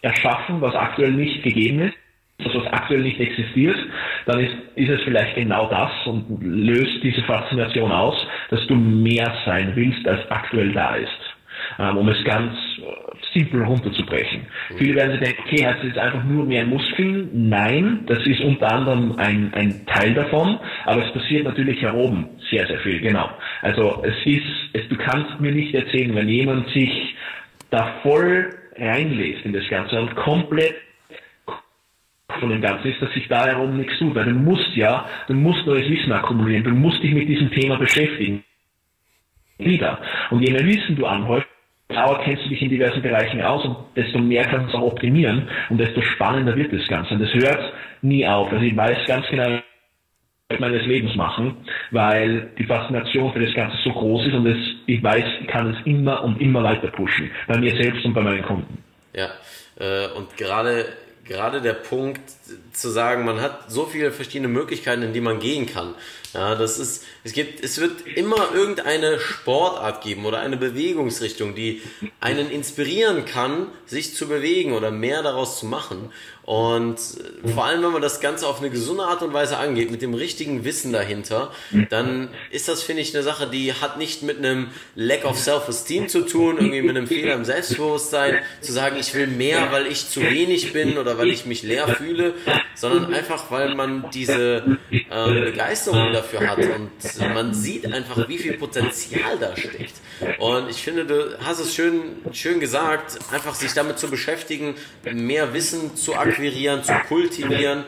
erschaffen, was aktuell nicht gegeben ist, also was aktuell nicht existiert, dann ist, ist es vielleicht genau das und löst diese Faszination aus, dass du mehr sein willst, als aktuell da ist. Ähm, um es ganz simpel runterzubrechen. Viele werden sich denken, okay, es jetzt einfach nur mehr Muskeln? Nein, das ist unter anderem ein, ein Teil davon, aber es passiert natürlich hier oben sehr, sehr viel, genau. Also es ist, es, du kannst mir nicht erzählen, wenn jemand sich da voll reinlässt in das Ganze und komplett von dem Ganzen ist, dass sich da herum nichts tut. Weil du musst ja, du musst neues Wissen akkumulieren, du musst dich mit diesem Thema beschäftigen. Wieder. Und je mehr Wissen du anhäufst, genauer kennst du dich in diversen Bereichen aus und desto mehr kannst du auch optimieren und desto spannender wird das Ganze. Und das hört nie auf. Also ich weiß ganz genau, meines Lebens machen, weil die Faszination für das Ganze so groß ist und es, ich weiß, ich kann es immer und immer weiter pushen, bei mir selbst und bei meinen Kunden. Ja, äh, und gerade gerade der Punkt zu sagen, man hat so viele verschiedene Möglichkeiten, in die man gehen kann. Ja, das ist, es gibt, es wird immer irgendeine Sportart geben oder eine Bewegungsrichtung, die einen inspirieren kann, sich zu bewegen oder mehr daraus zu machen. Und vor allem, wenn man das Ganze auf eine gesunde Art und Weise angeht, mit dem richtigen Wissen dahinter, dann ist das, finde ich, eine Sache, die hat nicht mit einem Lack of Self-Esteem zu tun, irgendwie mit einem Fehler im Selbstbewusstsein, zu sagen, ich will mehr, weil ich zu wenig bin oder weil ich mich leer fühle, sondern einfach, weil man diese äh, Begeisterung dafür hat und man sieht einfach, wie viel Potenzial da steckt. Und ich finde, du hast es schön, schön gesagt, einfach sich damit zu beschäftigen, mehr Wissen zu akquirieren, zu kultivieren.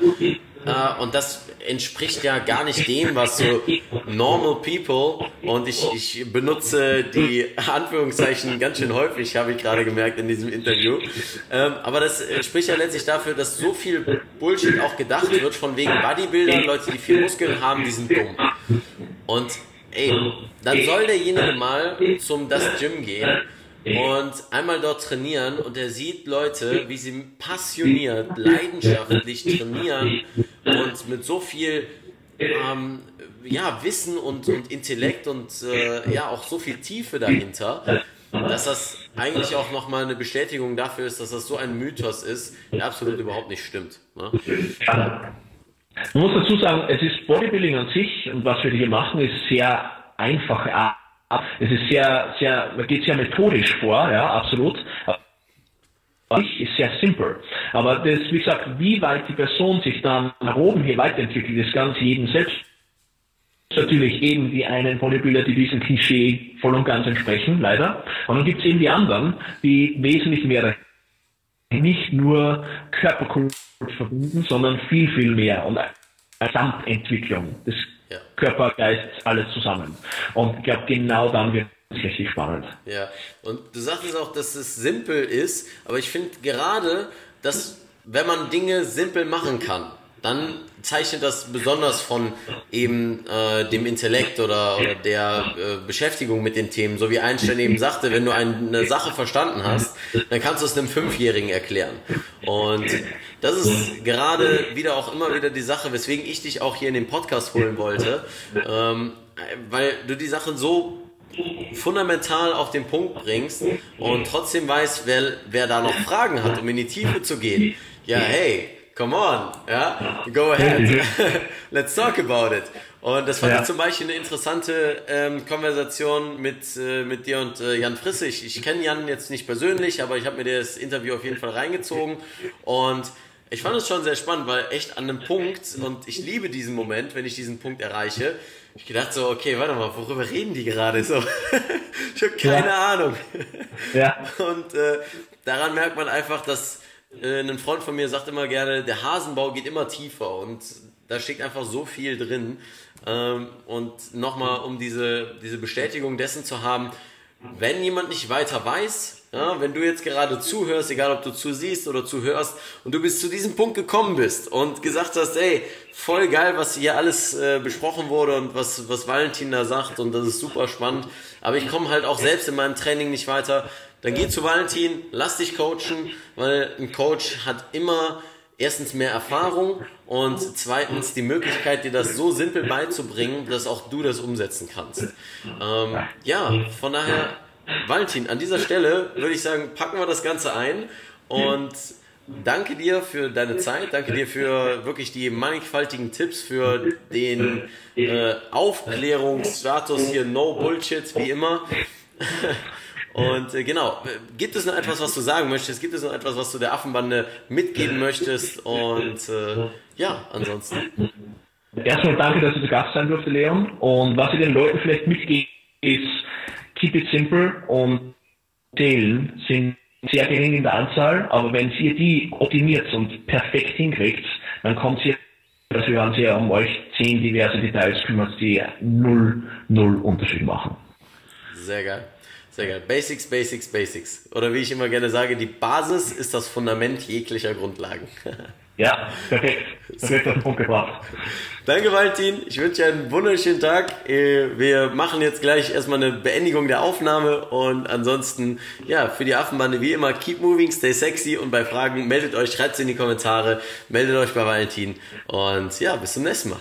Äh, und das entspricht ja gar nicht dem, was so normal people und ich, ich benutze die *laughs* Anführungszeichen ganz schön häufig, habe ich gerade gemerkt in diesem Interview. Ähm, aber das spricht ja letztlich dafür, dass so viel Bullshit auch gedacht wird von wegen Bodybuildern, Leute, die viel Muskeln haben, die sind dumm. Und ey, dann soll derjenige mal zum das Gym gehen und einmal dort trainieren und er sieht Leute, wie sie passioniert, leidenschaftlich trainieren und mit so viel ähm, ja, Wissen und, und Intellekt und äh, ja auch so viel Tiefe dahinter, dass das eigentlich auch nochmal eine Bestätigung dafür ist, dass das so ein Mythos ist, der absolut überhaupt nicht stimmt. Ne? Man muss dazu sagen, es ist Bodybuilding an sich und was wir hier machen, ist sehr einfache Art. Es ist sehr, sehr, man geht sehr methodisch vor, ja, absolut. Ist sehr simpel. Aber das, wie gesagt, wie weit die Person sich dann nach oben hier weiterentwickelt, das Ganze jedem selbst natürlich eben die einen Bodybuilder, die diesem Klischee voll und ganz entsprechen, leider. Und dann gibt es eben die anderen, die wesentlich mehr nicht nur Körperkultur verbinden, sondern viel, viel mehr und Gesamtentwicklung des ja. Körper, Geist, alles zusammen. Und ich glaube, genau dann wird es richtig spannend. Ja, und du sagtest auch, dass es simpel ist, aber ich finde gerade, dass wenn man Dinge simpel machen kann, dann zeichnet das besonders von eben äh, dem Intellekt oder, oder der äh, Beschäftigung mit den Themen. So wie Einstein eben sagte, wenn du eine Sache verstanden hast, dann kannst du es einem Fünfjährigen erklären. Und das ist gerade wieder auch immer wieder die Sache, weswegen ich dich auch hier in den Podcast holen wollte, ähm, weil du die Sachen so fundamental auf den Punkt bringst und trotzdem weißt, wer, wer da noch Fragen hat, um in die Tiefe zu gehen. Ja, hey, come on, ja, go ahead, *laughs* let's talk about it. Und das fand Ja. ich zum Beispiel eine interessante ähm, Konversation mit, äh, mit dir und äh, Jan Frissig. Ich kenne Jan jetzt nicht persönlich, aber ich habe mir das Interview auf jeden Fall reingezogen. Und ich fand es schon sehr spannend, weil echt an einem Punkt, und ich liebe diesen Moment, wenn ich diesen Punkt erreiche, ich gedacht so, okay, warte mal, worüber reden die gerade so? *laughs* ich habe keine Ja. Ahnung. Ja. Und äh, daran merkt man einfach, dass äh, ein Freund von mir sagt immer gerne, der Hasenbau geht immer tiefer und da steckt einfach so viel drin. Ähm, und nochmal, um diese, diese Bestätigung dessen zu haben, wenn jemand nicht weiter weiß, ja, wenn du jetzt gerade zuhörst, egal ob du zusiehst oder zuhörst, und du bis zu diesem Punkt gekommen bist und gesagt hast, ey, voll geil, was hier alles äh, besprochen wurde und was, was Valentin da sagt und das ist super spannend, aber ich komme halt auch selbst in meinem Training nicht weiter, dann geh zu Valentin, lass dich coachen, weil ein Coach hat immer erstens mehr Erfahrung und zweitens die Möglichkeit, dir das so simpel beizubringen, dass auch du das umsetzen kannst. Ähm, ja, von daher, Valentin, an dieser Stelle würde ich sagen, packen wir das Ganze ein und danke dir für deine Zeit, danke dir für wirklich die mannigfaltigen Tipps, für den äh, Aufklärungsstatus hier, no Bullshit, wie immer. *laughs* Und äh, genau, gibt es noch etwas, was du sagen möchtest? Gibt es noch etwas, was du der Affenbande mitgeben möchtest? Und äh, ja, ansonsten. Erstmal danke, dass du zu Gast sein durfte, Leon. Und was ich den Leuten vielleicht mitgebe, ist, keep it simple und Zählen sind sehr gering in der Anzahl, aber wenn ihr die optimiert und perfekt hinkriegt, dann kommt ihr, dass wir werden sehr um euch zehn diverse Details kümmert, die null, null Unterschied machen. Sehr geil. Sehr geil. Basics, Basics, Basics. Oder wie ich immer gerne sage, die Basis ist das Fundament jeglicher Grundlagen. *laughs* Ja, perfekt. Perfekt auf Punkt gebracht. Danke, Valentin. Ich wünsche dir einen wunderschönen Tag. Äh, Wir machen jetzt gleich erstmal eine Beendigung der Aufnahme und ansonsten, ja, für die Affenbande wie immer, keep moving, stay sexy und bei Fragen meldet euch, schreibt es in die Kommentare, meldet euch bei Valentin und ja, bis zum nächsten Mal.